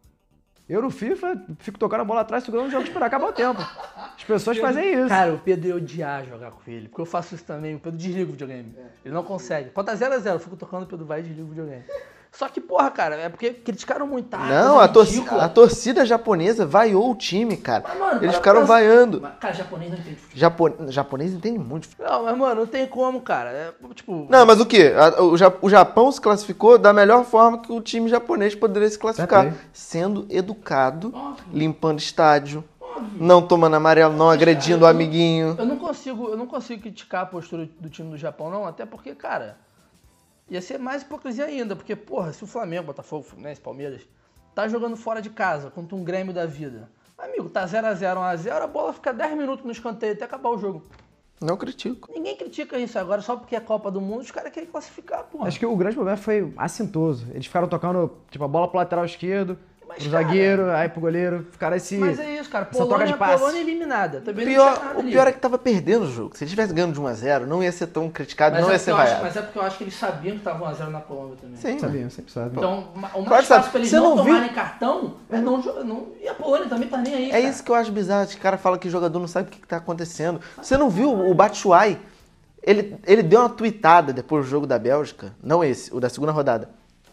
Eu no FIFA fico tocando a bola atrás, segurando o jogo esperar acabar o tempo. As pessoas fazem isso. Cara, o Pedro ia odiar jogar com ele, porque eu faço isso também. O Pedro desliga o videogame. Ele não consegue. Pode estar 0x0, eu fico tocando, o Pedro vai e desliga o videogame. Só que, porra, cara, é porque criticaram muito. Ah, Não, a, torci- a torcida japonesa vaiou o time, cara. Mas, mano, Eles ficaram pensar- vaiando. Mas, Cara, japonês não entende futebol. Japo... Japonês entende muito. futebol. Não, mas, mano, não tem como, cara. É, tipo, Não, mas o quê? A- O, Ja- o Japão se classificou da melhor forma que o time japonês poderia se classificar. Play. Sendo educado, Óbvio. limpando estádio, não tomando amarelo, não agredindo o amiguinho. Eu não consigo, eu não consigo criticar a postura do time do Japão, não, até porque, cara, ia ser mais hipocrisia ainda, porque, porra, se o Flamengo, Botafogo, Fluminense, Palmeiras, tá jogando fora de casa contra um Grêmio da vida, amigo, tá 0x0, 1x0, a bola fica 10 minutos no escanteio até acabar o jogo. Não critico. Ninguém critica isso agora, só porque é Copa do Mundo, os caras querem classificar, porra. Acho que o grande problema foi assintoso. Eles ficaram tocando, tipo, a bola pro lateral esquerdo, Mas, pro cara- zagueiro, aí pro goleiro. Ficaram esse. Mas é isso, cara. Polônia, de passe. Polônia eliminada. Também Pior- o ali. pior é que tava perdendo o jogo. Se ele tivesse ganhando de 1x0, não ia ser tão criticado, mas não é ia porque ser eu acho- vaiado. Mas é porque eu acho que eles sabiam que estavam 1x0 na Colômbia também. Sim, Sabiam, sempre sabe. Então, o mais Claro que fácil sabe. pra eles Você não, não viu? tomarem cartão é não, não. E a Polônia também tá nem aí. É cara. isso que eu acho bizarro. Os caras falam que o jogador não sabe o que, que tá acontecendo. Você não viu o Batshuayi? Ele, ele deu uma tweetada depois do jogo da Bélgica. Não esse, o da segunda rodada.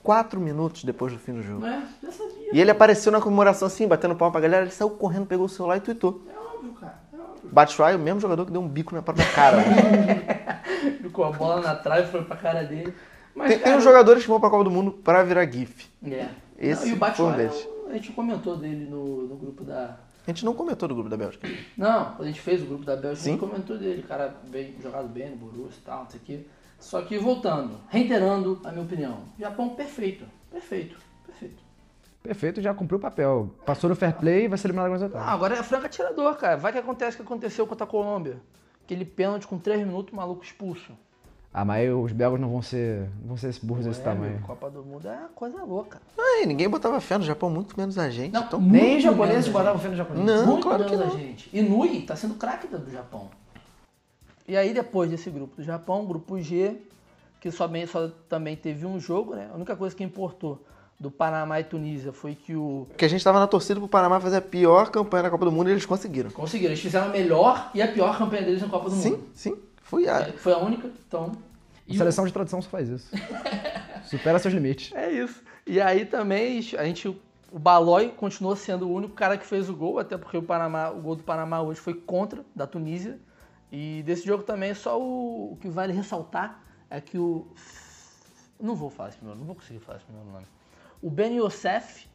Quatro minutos depois do fim do jogo. É, já sabia. E ele apareceu na comemoração assim, batendo palma pra galera. Ele saiu correndo, pegou o celular e tweetou. É óbvio, cara. É óbvio. Batshuayi, o mesmo jogador que deu um bico na própria cara. (laughs) Ficou a bola na trave, foi pra cara dele. Mas, tem, tem cara, uns jogadores que vão pra Copa do Mundo pra virar GIF. É. Esse Não, e o um Batshuayi, deles. a gente comentou dele no, no grupo da... A gente não comentou do grupo da Bélgica. Não, quando a gente fez o grupo da Bélgica, a gente Sim. comentou dele. O cara bem, jogado bem no Borussia e tal, não sei o quê. Só que voltando, reiterando a minha opinião. Japão perfeito, perfeito, perfeito. Perfeito, já cumpriu o papel. Passou no fair play e vai ser eliminado com Ah, resultado. agora é franco atirador, cara. Vai que acontece o que aconteceu contra a Colômbia. Aquele pênalti com 3 minutos, o maluco expulso. Ah, mas os belgas não vão ser, não vão ser burros desse É, tamanho. meu, Copa do Mundo é coisa louca. Ai, ninguém botava fé no Japão, muito menos a gente. Não, então... Nem os japoneses menos a botavam gente. fé no japonês. Não, Muito claro que menos não. a gente. Inui tá sendo craque do Japão. E aí, depois desse grupo do Japão, grupo G, que somente, só também teve um jogo, né? A única coisa que importou do Panamá e Tunísia foi que o. Porque a gente tava na torcida pro Panamá fazer a pior campanha na Copa do Mundo e eles conseguiram. Conseguiram, eles fizeram a melhor e a pior campanha deles na Copa do Sim, Mundo. sim. Foi a... É, Foi a única, então. A E o- seleção de tradição só faz isso. (laughs) Supera seus limites. É isso. E aí também a gente. O Balói continuou sendo o único cara que fez o gol, até porque o Panamá, o gol do Panamá hoje foi contra da Tunísia. E desse jogo também só o, o que vale ressaltar é que o. Não vou falar esse primeiro, não vou conseguir falar esse primeiro nome. O Ben Youssef,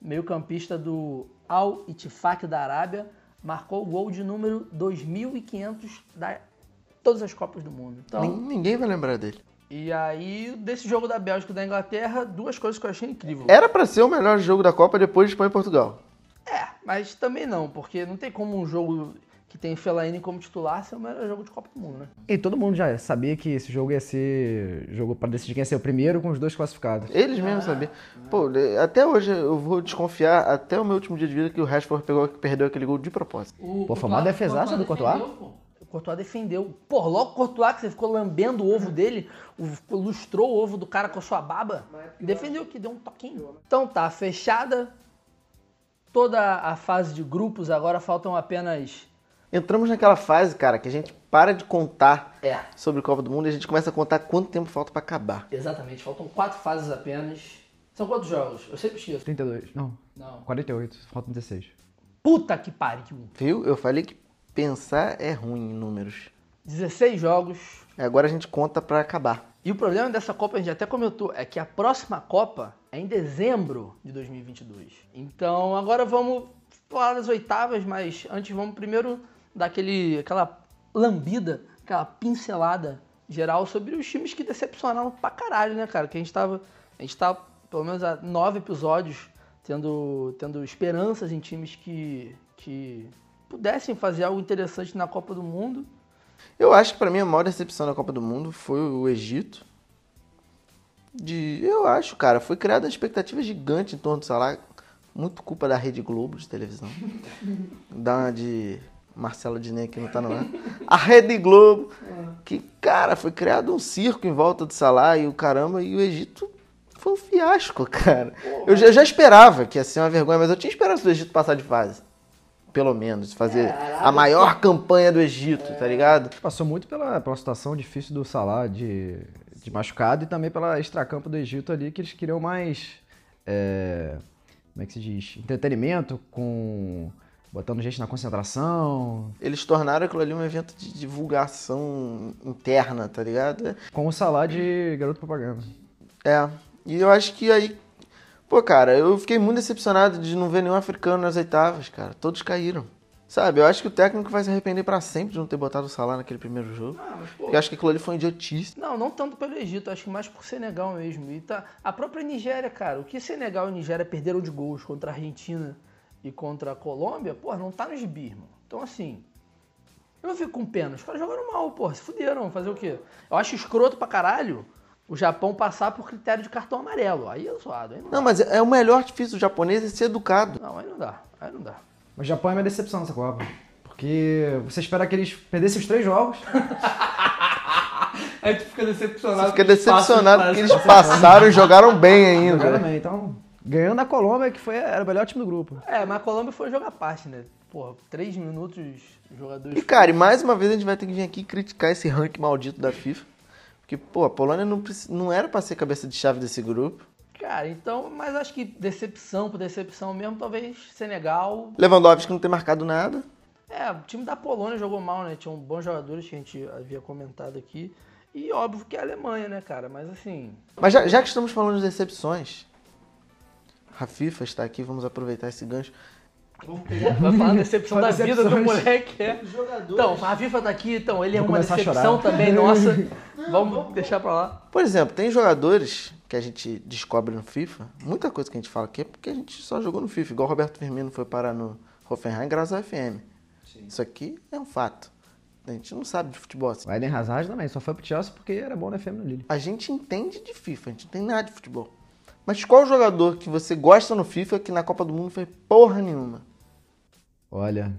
meio-campista do Al Ittifaq da Arábia, marcou o gol de número 2500 da todas as Copas do Mundo. Então, Nin- Ninguém vai lembrar dele. e aí, desse jogo da Bélgica e da Inglaterra, duas coisas que eu achei incrível. Era pra ser o melhor jogo da Copa depois de Espanha e Portugal. É, mas também não, porque não tem como um jogo que tem Fellaini como titular ser o melhor jogo de Copa do Mundo, né? E todo mundo já sabia que esse jogo ia ser jogo pra decidir quem ia ser o primeiro com os dois classificados. Eles mesmos sabiam. Pô, até hoje eu vou desconfiar, até o meu último dia de vida, que o Rashford pegou, perdeu aquele gol de propósito. O Pô, foi uma defesaça do Courtois. O Courtois defendeu. Pô, logo o Courtois, que você ficou lambendo o ovo dele, o- lustrou o ovo do cara com a sua baba, defendeu que deu um toquinho. Então tá, fechada toda a fase de grupos, agora faltam apenas... Entramos naquela fase, cara, que a gente para de contar É, sobre Copa do Mundo e a gente começa a contar quanto tempo falta pra acabar. exatamente, faltam quatro fases apenas. São quantos jogos? Eu sempre esqueço. 32. Não, Não. 48. Faltam 16. Puta que pariu. Viu? Eu falei que pensar é ruim em números. 16 jogos. Agora a gente conta pra acabar. E o problema dessa Copa, a gente até comentou, é que a próxima Copa é em dezembro de 2022. Então agora vamos falar das oitavas, mas antes vamos primeiro dar aquele, aquela lambida, aquela pincelada geral sobre os times que decepcionaram pra caralho, né, cara? Que a gente tava, a gente tá pelo menos há nove episódios tendo, tendo esperanças em times que, que pudessem fazer algo interessante na Copa do Mundo. Eu acho que pra mim a maior decepção da Copa do Mundo foi o Egito. De, eu acho, cara, foi criada uma expectativa gigante em torno do Salah, muito culpa da Rede Globo de televisão. (laughs) da de Marcelo Diné que não tá no ar. A Rede Globo que, cara, foi criado um circo em volta do Salah e o caramba, e o Egito foi um fiasco, cara. Eu já, eu já esperava que ia ser uma vergonha, mas eu tinha esperança do Egito passar de fase. Pelo menos, fazer a maior campanha do Egito, tá ligado? Passou muito pela, pela situação difícil do Salah de, de machucado e também pela extracampo do Egito ali, que eles queriam mais. é, como é que se diz? Entretenimento com. Botando gente na concentração. Eles tornaram aquilo ali um evento de divulgação interna, tá ligado? Com o Salah de garoto propaganda. É. E eu acho que aí. Pô, cara, eu fiquei muito decepcionado de não ver nenhum africano nas oitavas, cara. Todos caíram. Sabe, eu acho que o técnico vai se arrepender pra sempre de não ter botado o Salah naquele primeiro jogo. Ah, mas, pô, Porque eu acho que aquilo ali foi um idiotice. Não, não tanto pelo Egito, acho que mais por Senegal mesmo. E tá, a própria Nigéria, cara, o que Senegal e Nigéria perderam de gols contra a Argentina e contra a Colômbia, pô, não tá no gibi, irmão. Então, assim, eu não fico com pena. Os caras jogaram mal, pô, se fuderam, fazer o quê? Eu acho escroto pra caralho o Japão passar por critério de cartão amarelo. Aí é zoado, aí não, Não, dá. mas é o melhor difícil do japonês é ser educado. Não, aí não dá, aí não dá. Mas o Japão é minha decepção nessa Copa. Porque você espera que eles perdessem os três jogos. (laughs) Aí tu fica decepcionado. Você fica decepcionado porque eles passaram e jogaram bem Jogaram ainda. bem. Então, ganhando a Colômbia, que foi, era o melhor time do grupo. É, mas a Colômbia foi jogar parte, né? Porra, três minutos, os jogadores... E, cara, e mais uma vez a gente vai ter que vir aqui criticar esse ranking maldito da FIFA. Porque, pô, a Polônia não, não era pra ser cabeça de chave desse grupo. Cara, então, mas acho que decepção por decepção mesmo, talvez Senegal. Lewandowski não ter marcado nada. É, o time da Polônia jogou mal, né? Tinham bons jogadores que a gente havia comentado aqui. E óbvio que é a Alemanha, né, cara? Mas assim. Mas já, já que estamos falando de decepções, a FIFA está aqui, vamos aproveitar esse gancho. Vai falar decepção da vida do moleque, é. Então, a FIFA tá aqui, então, ele é Vou uma decepção também, nossa. (laughs) Vamos deixar pra lá. Por exemplo, tem jogadores que a gente descobre no FIFA, muita coisa que a gente fala aqui é porque a gente só jogou no FIFA, igual o Roberto Firmino foi parar no Hoffenheim graças ao FM. Isso aqui é um fato. A gente não sabe de futebol assim. O Eden Hazard também, só foi pro Chelsea porque era bom na FM no Lille. A gente entende de FIFA, a gente não tem nada de futebol. Mas qual jogador que você gosta no FIFA que na Copa do Mundo fez porra nenhuma? Olha,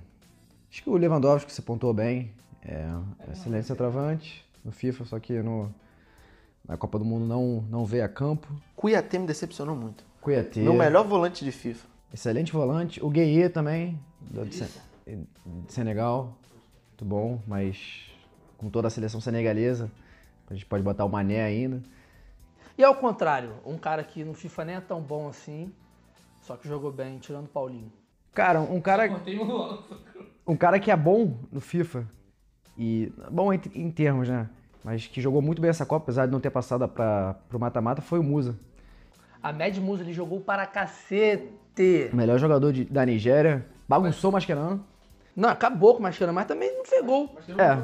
acho que o Lewandowski que você pontuou bem, é excelente centroavante no FIFA, só que no, na Copa do Mundo não, não veio a campo. Cuiatê me decepcionou muito. Cuiatê, Meu melhor volante de FIFA. excelente volante. O Gueye também, do- de, de Senegal, muito bom, mas com toda a seleção senegalesa, a gente pode botar o Mané ainda. E ao contrário, um cara que no FIFA nem é tão bom assim, só que jogou bem, tirando o Paulinho. Cara, um cara, um um cara que é bom no FIFA, e bom em, em termos, né? Mas que jogou muito bem essa Copa, apesar de não ter passado para pro mata-mata, foi o Musa. A Mad Musa ele jogou para cacete. O melhor jogador de- da Nigéria. Bagunçou o Mascherano. Não, acabou com o Mascherano, mas também não fez gol. É,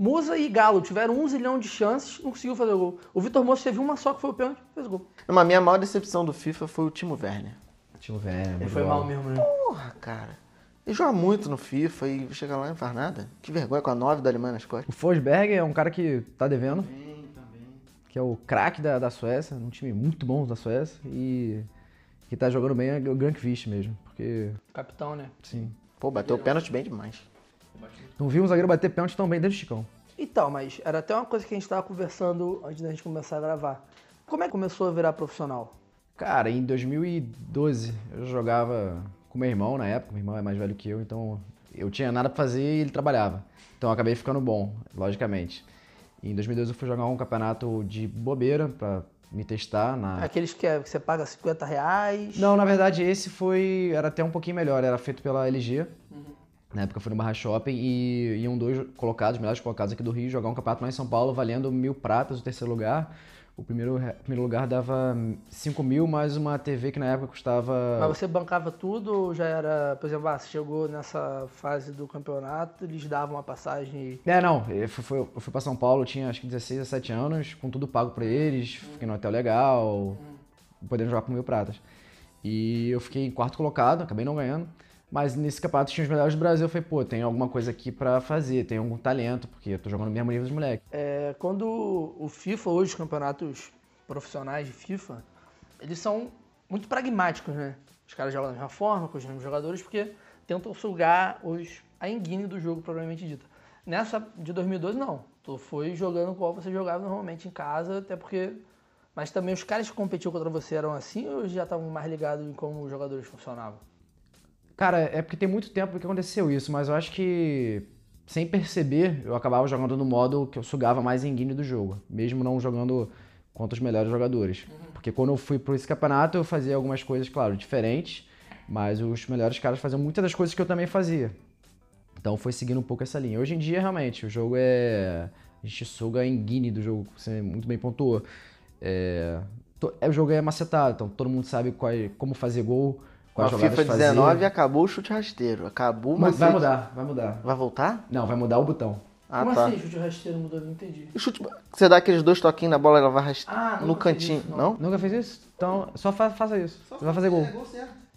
Musa e Galo tiveram um zilhão de chances, não conseguiu fazer gol. O Vitor Moço teve uma só que foi o pênalti, fez gol. Mas a minha maior decepção do FIFA foi o Timo Werner. Timo Werner. Ele foi mal mesmo, né? Porra, cara. Ele joga muito no FIFA e chega lá e não faz nada. Que vergonha com a 9 da Alemanha nas costas. O Forsberg é um cara que tá devendo. Que é o craque da, da Suécia, um time muito bom da Suécia. E que tá jogando bem é o Grankvist mesmo. Porque, Capitão, né? sim. Pô, bateu o pênalti bem demais. Não vi um zagueiro bater pênalti tão bem desde o Chicão. Então, mas era até uma coisa que a gente tava conversando antes da gente começar a gravar. Como é que começou a virar profissional? Cara, em 2012 eu jogava com meu irmão na época, meu irmão é mais velho que eu, então eu tinha nada pra fazer e ele trabalhava. Então eu acabei ficando bom, logicamente. E em 2012 eu fui jogar um campeonato de bobeira pra me testar na. Aqueles que, é- que você paga 50 reais. Não, na verdade esse foi. Era até um pouquinho melhor, era feito pela LG. Na época eu fui no Barra Shopping e iam dois colocados, melhores colocados aqui do Rio, jogar um campeonato lá em São Paulo, valendo mil pratas o terceiro lugar. O primeiro, primeiro lugar dava 5 mil, mais uma TV que na época custava. Mas você bancava tudo ou já era, por exemplo, ah, você chegou nessa fase do campeonato, eles davam uma passagem e... É, não, eu fui, eu fui pra São Paulo, tinha acho que 16, 17 anos, com tudo pago pra eles, fiquei no hotel legal, podendo jogar por mil pratas. E eu fiquei em quarto colocado, acabei não ganhando. Mas nesse campeonato tinha os melhores do Brasil. Eu falei, pô, tem alguma coisa aqui pra fazer, tem algum talento, porque eu tô jogando no mesmo nível dos moleques. É, quando o FIFA, hoje, os campeonatos profissionais de FIFA, eles são muito pragmáticos, né? Os caras jogam da mesma forma, com os mesmos jogadores, porque tentam sugar os, a enguine do jogo, propriamente dita. nessa de 2012 não. Tu foi jogando qual você jogava normalmente em casa, até porque. Mas também os caras que competiam contra você eram assim ou já estavam mais ligados em como os jogadores funcionavam? Cara, é porque tem muito tempo que aconteceu isso, mas eu acho que sem perceber, eu acabava jogando no modo que eu sugava mais enguine do jogo, mesmo não jogando contra os melhores jogadores. Porque quando eu fui para esse campeonato, eu fazia algumas coisas, claro, diferentes, mas os melhores caras faziam muitas das coisas que eu também fazia. Então foi seguindo um pouco essa linha. Hoje em dia, realmente, o jogo é. A gente suga em Guine do jogo, você muito bem pontuou. É... é, O jogo é macetado, então todo mundo sabe qual é- como fazer gol, Com a FIFA fazer. 19 acabou o chute rasteiro. Acabou, Mas mas. vai mudar, vai mudar. Vai voltar? Não, vai mudar o botão. Ah, Como tá. assim, chute rasteiro mudou? Eu Não entendi. O chute... Você dá aqueles dois toquinhos na bola e ela vai rasteiro Ah, no cantinho. isso, não. não? Nunca fez isso? Então só fa- faça isso. Você vai fazer gol.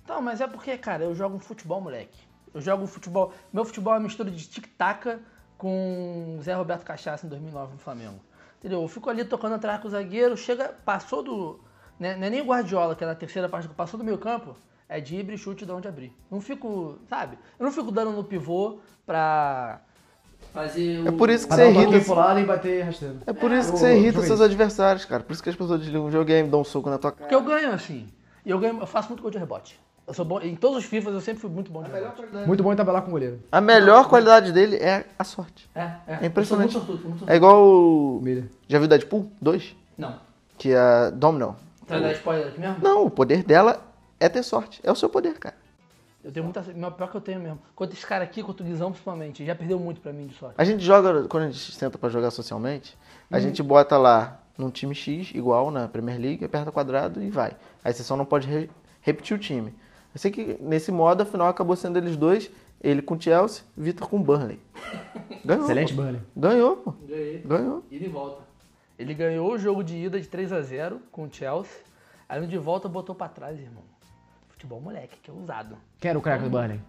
Então, mas é porque, cara, eu jogo um futebol, moleque. Eu jogo um futebol. Meu futebol é uma mistura de tic-tac com Zé Roberto Cachaça em 2009 no Flamengo. Entendeu? Eu fico ali tocando atrás com o zagueiro, chega, passou do. Né, não é nem o Guardiola, que é na terceira parte, passou do meio campo, é drible, chute de onde abrir. Não fico, sabe? Eu não fico dando no pivô pra fazer o. É por isso que Pra você irrita. pro lado e bater rasteiro. É por isso que você irrita seus adversários, cara. Por isso que as pessoas desligam o videogame, dão um soco na tua cara. Porque eu ganho assim. E eu ganho, eu faço muito gol de rebote. Eu sou bom. Em todos os FIFAs eu sempre fui muito bom de rebote. Muito bom em tabelar com o goleiro. A melhor qualidade dele é a sorte. É, é. É impressionante. Eu sou muito sortudo, muito sortudo. É igual o... Já viu Deadpool 2? Não. Que é Domino. Tá dar spoiler aqui mesmo? Não, o poder dela é ter sorte. É o seu poder, cara. Eu tenho muita. Meu pior que eu tenho mesmo. Quanto esse cara aqui, quanto o Guizão principalmente, já perdeu muito pra mim de sorte. A gente joga, quando a gente senta pra jogar socialmente, a Uhum. gente bota lá num time X, igual na Premier League, aperta quadrado e vai. Aí você só não pode re- repetir o time. Eu sei que nesse modo, afinal, acabou sendo eles dois, ele com o Chelsea, Vitor com o Burnley. (laughs) Ganhou. Excelente, pô. Burnley. Ganhou, pô. Ganhei. Ganhou. E volta. Ele ganhou o jogo de ida de 3x0 com o Chelsea. Aí no de volta botou pra trás, irmão. Futebol moleque, que é usado. Quem era o craque do Burnley?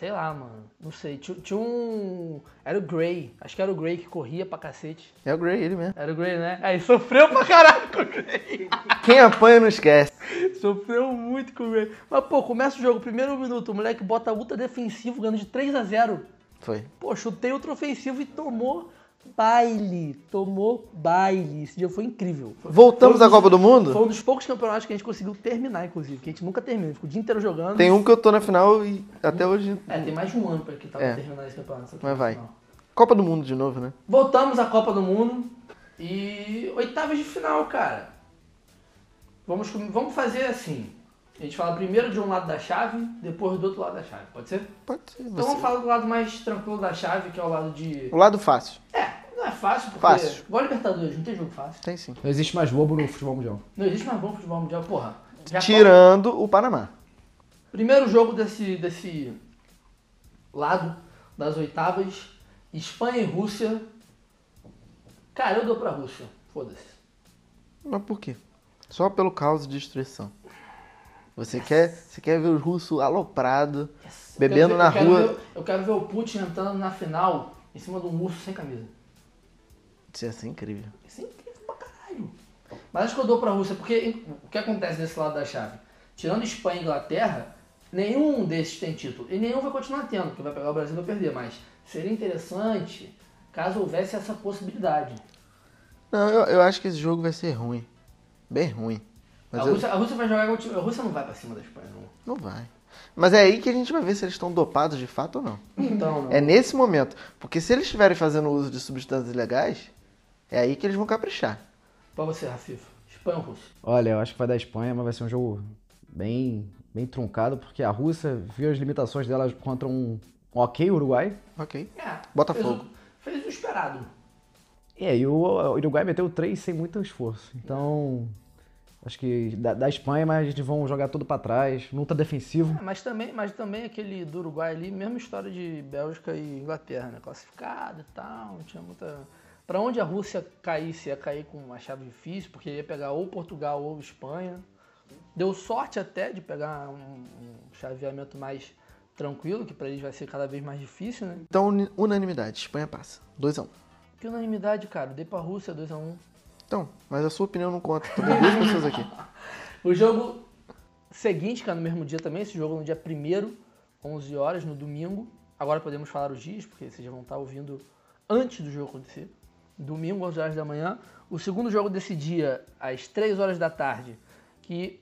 Sei lá, mano. Não sei. Tinha, tinha um. Era o Gray. Acho que era o Gray que corria pra cacete. É o Gray, ele mesmo. Era o Gray, né? Aí sofreu pra caralho com o Gray. (laughs) Quem apanha não esquece. Sofreu muito com o Gray. Mas, pô, começa o jogo, primeiro minuto, o moleque bota ultra defensivo, ganhando de 3 a 0 Foi. Pô, chutei outro ofensivo e tomou baile. Tomou baile. Esse dia foi incrível. Voltamos foi um à Copa do Mundo? Foi um dos poucos campeonatos que a gente conseguiu terminar, inclusive. Que a gente nunca termina. Ficou o dia inteiro jogando. Tem um que eu tô na final e até hoje. É, tem mais de um ano pra que tava É. terminar esse campeonato. Mas vai. final. Copa do Mundo de novo, né? Voltamos à Copa do Mundo e oitavas de final, cara. Vamos, vamos fazer assim. A gente fala primeiro de um lado da chave, depois do outro lado da chave. Pode ser? Pode ser. Então vamos falar do lado mais tranquilo da chave, que é o lado de. O lado fácil. É, não é fácil, porque. Fácil. Igual Libertadores, não tem jogo fácil. Tem sim. Não existe mais bobo no futebol mundial. Não existe mais bom futebol mundial, porra. Já Tirando o Panamá. Primeiro jogo desse, desse lado das oitavas, Espanha e Rússia. Cara, eu dou pra Rússia. Foda-se. Mas por quê? Só pelo caos e destruição. Você quer, você quer ver os russos aloprados, Yes. bebendo quero na ver- eu quero rua. ver- eu quero ver o Putin entrando na final em cima de um urso sem camisa. Isso ia ser incrível. Isso é incrível pra caralho. Mas acho que eu dou pra Rússia, porque o que acontece desse lado da chave? Tirando Espanha e Inglaterra, nenhum desses tem título. E nenhum vai continuar tendo, porque vai pegar o Brasil e vai perder. Mas seria interessante caso houvesse essa possibilidade. Não, eu, eu acho que esse jogo vai ser ruim. Bem ruim. Mas A eu- Rússia, a Rússia vai jogar time. A Rússia não vai pra cima da Espanha, não. não vai. Mas é aí que a gente vai ver se eles estão dopados de fato ou não. Então, não. É nesse momento. Porque se eles estiverem fazendo uso de substâncias ilegais, é aí que eles vão caprichar. Pra você, Rafifa. Espanha ou Rússia? Olha, eu acho que vai dar Espanha, mas vai ser um jogo bem, bem truncado, porque a Rússia viu as limitações dela contra um ok Uruguai. Ok. É. Botafogo. Fez o, fez o esperado. É, e o o Uruguai meteu três sem muito esforço. Então, acho que da, da Espanha, mas a gente vão jogar tudo pra trás, luta defensivo. É, Mas também, mas também aquele do Uruguai ali, mesma história de Bélgica e Inglaterra, né? Classificado e tal, não tinha muita. Pra onde a Rússia caísse, ia cair com uma chave difícil, porque ia pegar ou Portugal ou Espanha. Deu sorte até de pegar um, um chaveamento mais tranquilo, que pra eles vai ser cada vez mais difícil, né? Então, unanimidade. Espanha passa. 2x1. Que unanimidade, cara. Dei pra Rússia 2x1. Então, mas a sua opinião não conta. Duas pessoas aqui. (laughs) O jogo seguinte, que é no mesmo dia também, esse jogo no dia 1 11 horas, no domingo. Agora podemos falar os dias, porque vocês já vão estar ouvindo antes do jogo acontecer. Domingo, 11 horas da manhã. O segundo jogo desse dia, às 3 horas da tarde, que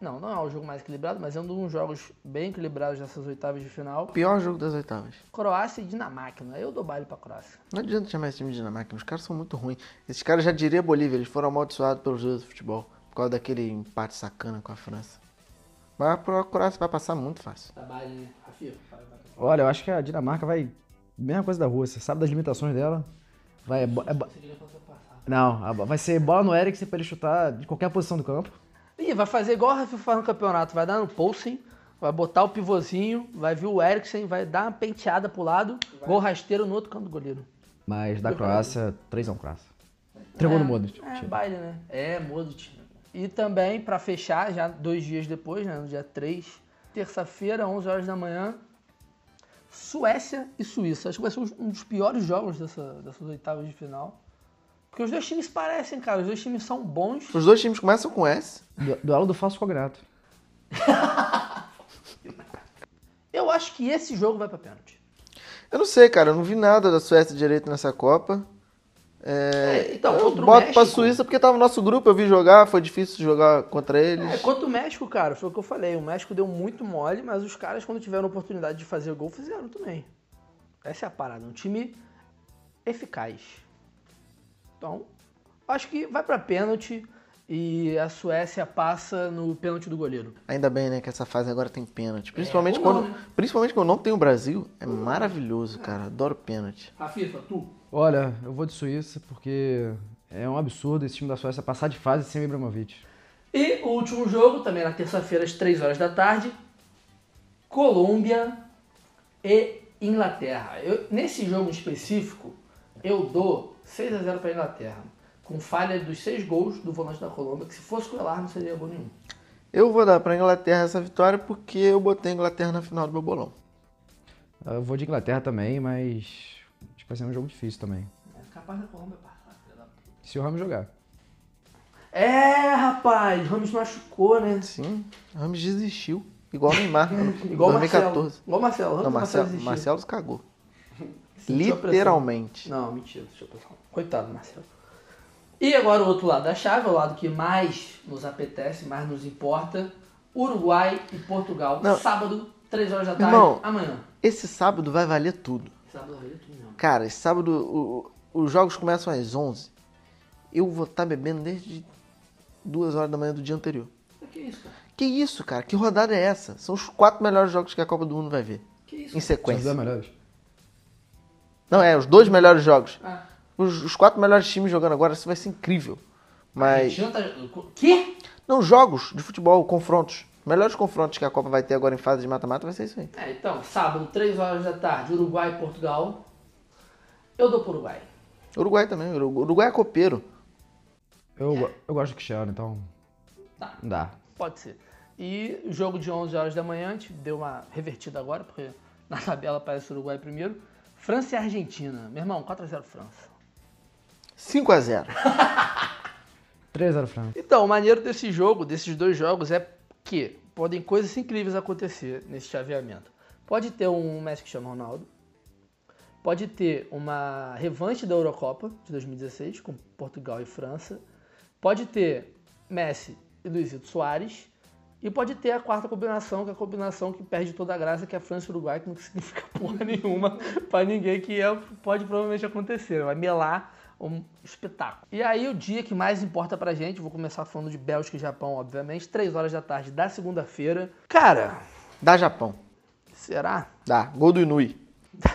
não, não é o jogo mais equilibrado, mas é um dos jogos bem equilibrados dessas oitavas de final. Pior jogo das oitavas. Croácia e Dinamarca, né? Eu dou baile pra Croácia. Não adianta chamar esse time de Dinamarca, os caras são muito ruins. Esses caras já diria Bolívia, eles foram amaldiçoados pelos deuses do futebol. Por causa daquele empate sacana com a França. Mas a Croácia vai passar muito fácil. Dá baile, né? Rafinha. Olha, eu acho que a Dinamarca vai. Mesma coisa da Rússia, sabe das limitações dela? Vai. É, bo- é não, vai ser bola no Eriksen pra ele chutar de qualquer posição do campo. Ih, vai fazer igual o Rafa faz no campeonato. Vai dar no Poulsen, vai botar o pivôzinho, vai vir o Eriksen, vai dar uma penteada pro lado, gol rasteiro no outro canto do goleiro. Mas da Croácia, 3x1 Croácia. Tremou no Modric. É, baile, né? É, Modric. E também, pra fechar, já dois dias depois, né, no dia 3, terça-feira, 11 horas da manhã, Suécia e Suíça. Acho que vai ser um dos piores jogos dessa, dessas oitavas de final. Porque os dois times parecem, cara. Os dois times são bons. Os dois times começam com S. Du- Duelo do falso cognato. (laughs) Eu acho que esse jogo vai pra pênalti. Eu não sei, cara, eu não vi nada da Suécia direito nessa Copa. É, É, então, eu boto pra México- Suíça porque tava no nosso grupo, eu vi jogar, foi difícil jogar contra eles. É, quanto o México, cara, foi o que eu falei. O México deu muito mole, mas os caras, quando tiveram oportunidade de fazer gol, fizeram também. Essa é a parada. Um time eficaz. Então, acho que vai pra pênalti e a Suécia passa no pênalti do goleiro. Ainda bem, né, que essa fase agora tem pênalti. Principalmente, ou não, quando, né? principalmente quando não tem o Brasil. É maravilhoso, cara. Adoro pênalti. A FIFA, tu? Olha, eu vou de Suíça porque é um absurdo esse time da Suécia passar de fase sem o Ibrahimovic. E o último jogo, também na terça-feira, às 3 horas da tarde, Colômbia e Inglaterra. Eu- nesse jogo em específico, eu dou 6 a 0 para a Inglaterra, com falha dos seis gols do volante da Colômbia, que se fosse com o Elar não seria gol nenhum. Eu vou dar pra Inglaterra essa vitória porque eu botei a Inglaterra na final do meu bolão. Eu vou de Inglaterra também, mas acho que vai ser um jogo difícil também. É capaz da Colômbia passar, filha da puta. Se o Ramos jogar. É, rapaz, Ramos machucou, né? Sim, Ramos desistiu. Igual o Neymar, em Igual o 2014. Marcelo. Igual o Marcelo. Ramos Não, Marcelo. Marcelo se cagou. Literalmente. Não, mentira, deixa eu pensar. Coitado do Marcelo. E agora o outro lado da chave, o lado que mais nos apetece, mais nos importa. Uruguai e Portugal. Não. Sábado, 3 horas da tarde, Irmão. amanhã. Esse sábado vai valer tudo. Sábado vai valer tudo mesmo. Cara, esse sábado o- o- os jogos começam às 11. Eu vou estar bebendo desde 2 horas da manhã do dia anterior. Que isso, cara? Que isso, cara? Que rodada é essa? São os quatro melhores jogos que a Copa do Mundo vai ver. Que isso? Em São os sequência. melhores. Não, é, os dois melhores jogos. Ah, Os, os quatro melhores times jogando agora, isso vai ser incrível. Mas. Tá... Que? Não, jogos de futebol, confrontos. Melhores confrontos que a Copa vai ter agora em fase de mata-mata vai ser isso aí. É, então, sábado, 3 horas da tarde, Uruguai e Portugal. Eu dou pro Uruguai. Uruguai também. Urugu- Uruguai é copeiro. Eu, eu gosto do Cristiano, então. Tá. Não dá. Pode ser. E o jogo de 11 horas da manhã, a gente deu uma revertida agora, porque (laughs) na tabela aparece o Uruguai primeiro. França e Argentina. Meu irmão, 4x0 França. 5 a 0 3x0 (laughs) França. Então, o maneiro desse jogo, desses dois jogos, é que podem coisas incríveis acontecer nesse chaveamento. Pode ter um Messi Cristiano Ronaldo. Pode ter uma revanche da Eurocopa de 2016 com Portugal e França. Pode ter Messi e Luizito Soares. E pode ter a quarta combinação, que é a combinação que perde toda a graça, que é a França e Uruguai, que não (laughs) significa porra nenhuma pra ninguém, que é, pode provavelmente acontecer. Vai melar um espetáculo. E aí o dia que mais importa pra gente, vou começar falando de Bélgica e Japão, obviamente, 3 horas da tarde da segunda-feira. Cara, Dá Japão. será? Dá. Gol do Inui. (laughs)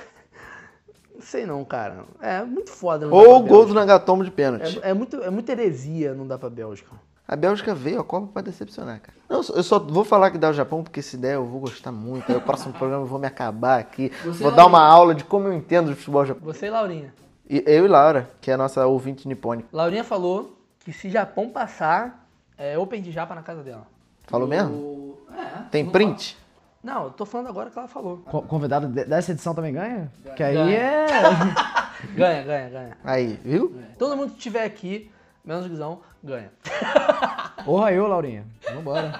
Não sei não, cara. É muito foda. Ou o gol do. Nagatomo de pênalti. É, é, muito, é muita heresia não dar pra Bélgica. A Bélgica veio a Copa pra decepcionar, cara. Não, eu só vou falar que dá o Japão porque se der eu vou gostar muito. Aí o próximo (laughs) programa eu vou me acabar aqui. Você vou dar uma aula de como eu entendo de futebol japonês. Você e Laurinha. E eu e Laura, que é a nossa ouvinte nipônica. Laurinha falou que se Japão passar, é Open de Japa na casa dela. Falou mesmo? O- É. Tem print? fala- Não, eu tô falando agora que ela falou. Co- Convidado de- dessa edição também ganha? Que aí Ganha. é. (laughs) Ganha, ganha, ganha. Aí, viu? Todo mundo que estiver aqui, menos o Guizão, ganha. (laughs) Porra, eu, Laurinha. Vambora.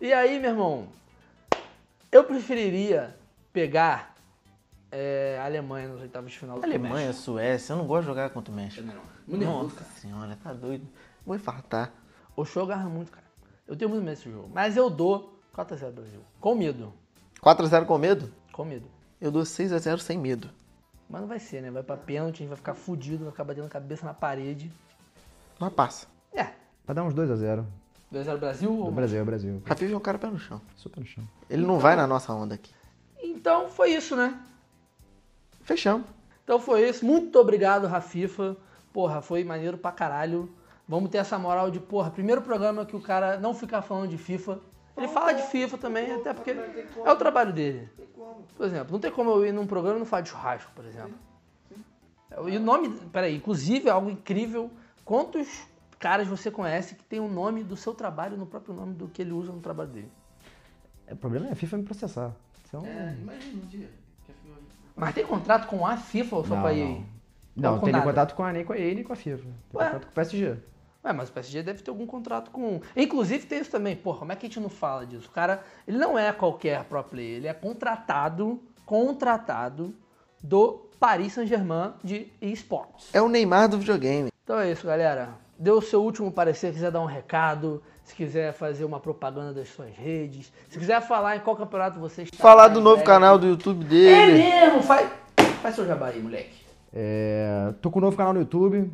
E aí, meu irmão, eu preferiria pegar é a Alemanha nos oitavos de final. do Alemanha, México. Suécia, eu não gosto de jogar contra o México. Muito nervoso, Nossa senhora, tá doido. Vou infartar. O show agarra muito, cara. Eu tenho muito medo desse jogo. Mas eu dou 4x0 Brasil. Com medo. 4x0 com medo? Com medo. Eu dou 6x0 sem medo. Mas não vai ser, né? Vai pra pênalti, a gente vai ficar fudido, vai ficar batendo a cabeça na parede. Mas passa. É. Vai dar uns 2x0. 2x0 Brasil ou Do Brasil, é Brasil. Rafifa é um cara pé no chão. Super no chão. Ele não vai na nossa onda aqui. Então foi isso, né? Fechamos. Então foi isso. Muito obrigado, Rafifa. Porra, foi maneiro pra caralho. Vamos ter essa moral de, porra, primeiro programa que o cara não fica falando de FIFA. Ele fala de FIFA também, até porque é o trabalho dele. Por exemplo, não tem como eu ir num programa e não falar de churrasco, por exemplo. E o nome, peraí, inclusive é algo incrível. Quantos caras você conhece que tem o nome do seu trabalho no próprio nome do que ele usa no trabalho dele? É, o problema é a FIFA me processar. Então, imagina um dia. Mas tem contrato com a FIFA ou só Não, com a não. EA? não, não com tem nada? contato com a nem com a EA nem com a FIFA. Tem Ué? contato com o PSG. Ué, mas o PSG deve ter algum contrato com. Inclusive tem isso também. Porra, como é que a gente não fala disso? O cara, ele não é qualquer pro player, ele é contratado, contratado do Paris Saint-Germain de esportes. É o Neymar do videogame. Então é isso, galera. Dê o seu último parecer, quiser dar um recado, se quiser fazer uma propaganda das suas redes, se quiser falar em qual campeonato você está. Falar do novo velho. canal do YouTube É dele. mesmo! Faz, faz seu jabá aí, moleque. É, tô com um novo canal no YouTube,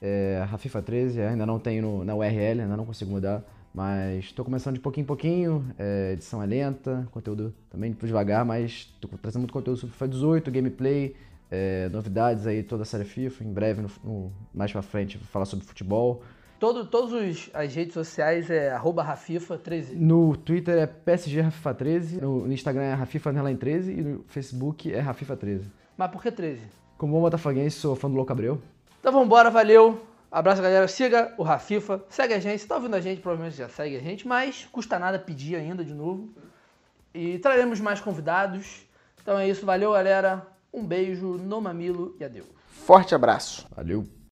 é, Rafifa13, ainda não tenho no- na URL, ainda não consigo mudar, mas tô começando de pouquinho em pouquinho, é, edição é lenta, conteúdo também devagar, mas tô trazendo muito conteúdo sobre FIFA 18, gameplay, é, novidades aí, toda a série FIFA, em breve, no- no- mais pra frente, vou falar sobre futebol. Todo, todas os- as redes sociais é arroba Rafifa13. No Twitter é PSG Rafifa13, no Instagram é Rafifa13 e no Facebook é Rafifa13. Mas por que 13? Como bom botafoguense, sou fã do Louco Abreu. Então vambora, valeu. Abraço, galera. Siga o Rafifa. Segue a gente. Se tá ouvindo a gente, provavelmente já segue a gente, mas custa nada pedir ainda de novo. E traremos mais convidados. Então é isso. Valeu, galera. Um beijo no mamilo e adeus. Forte abraço. Valeu!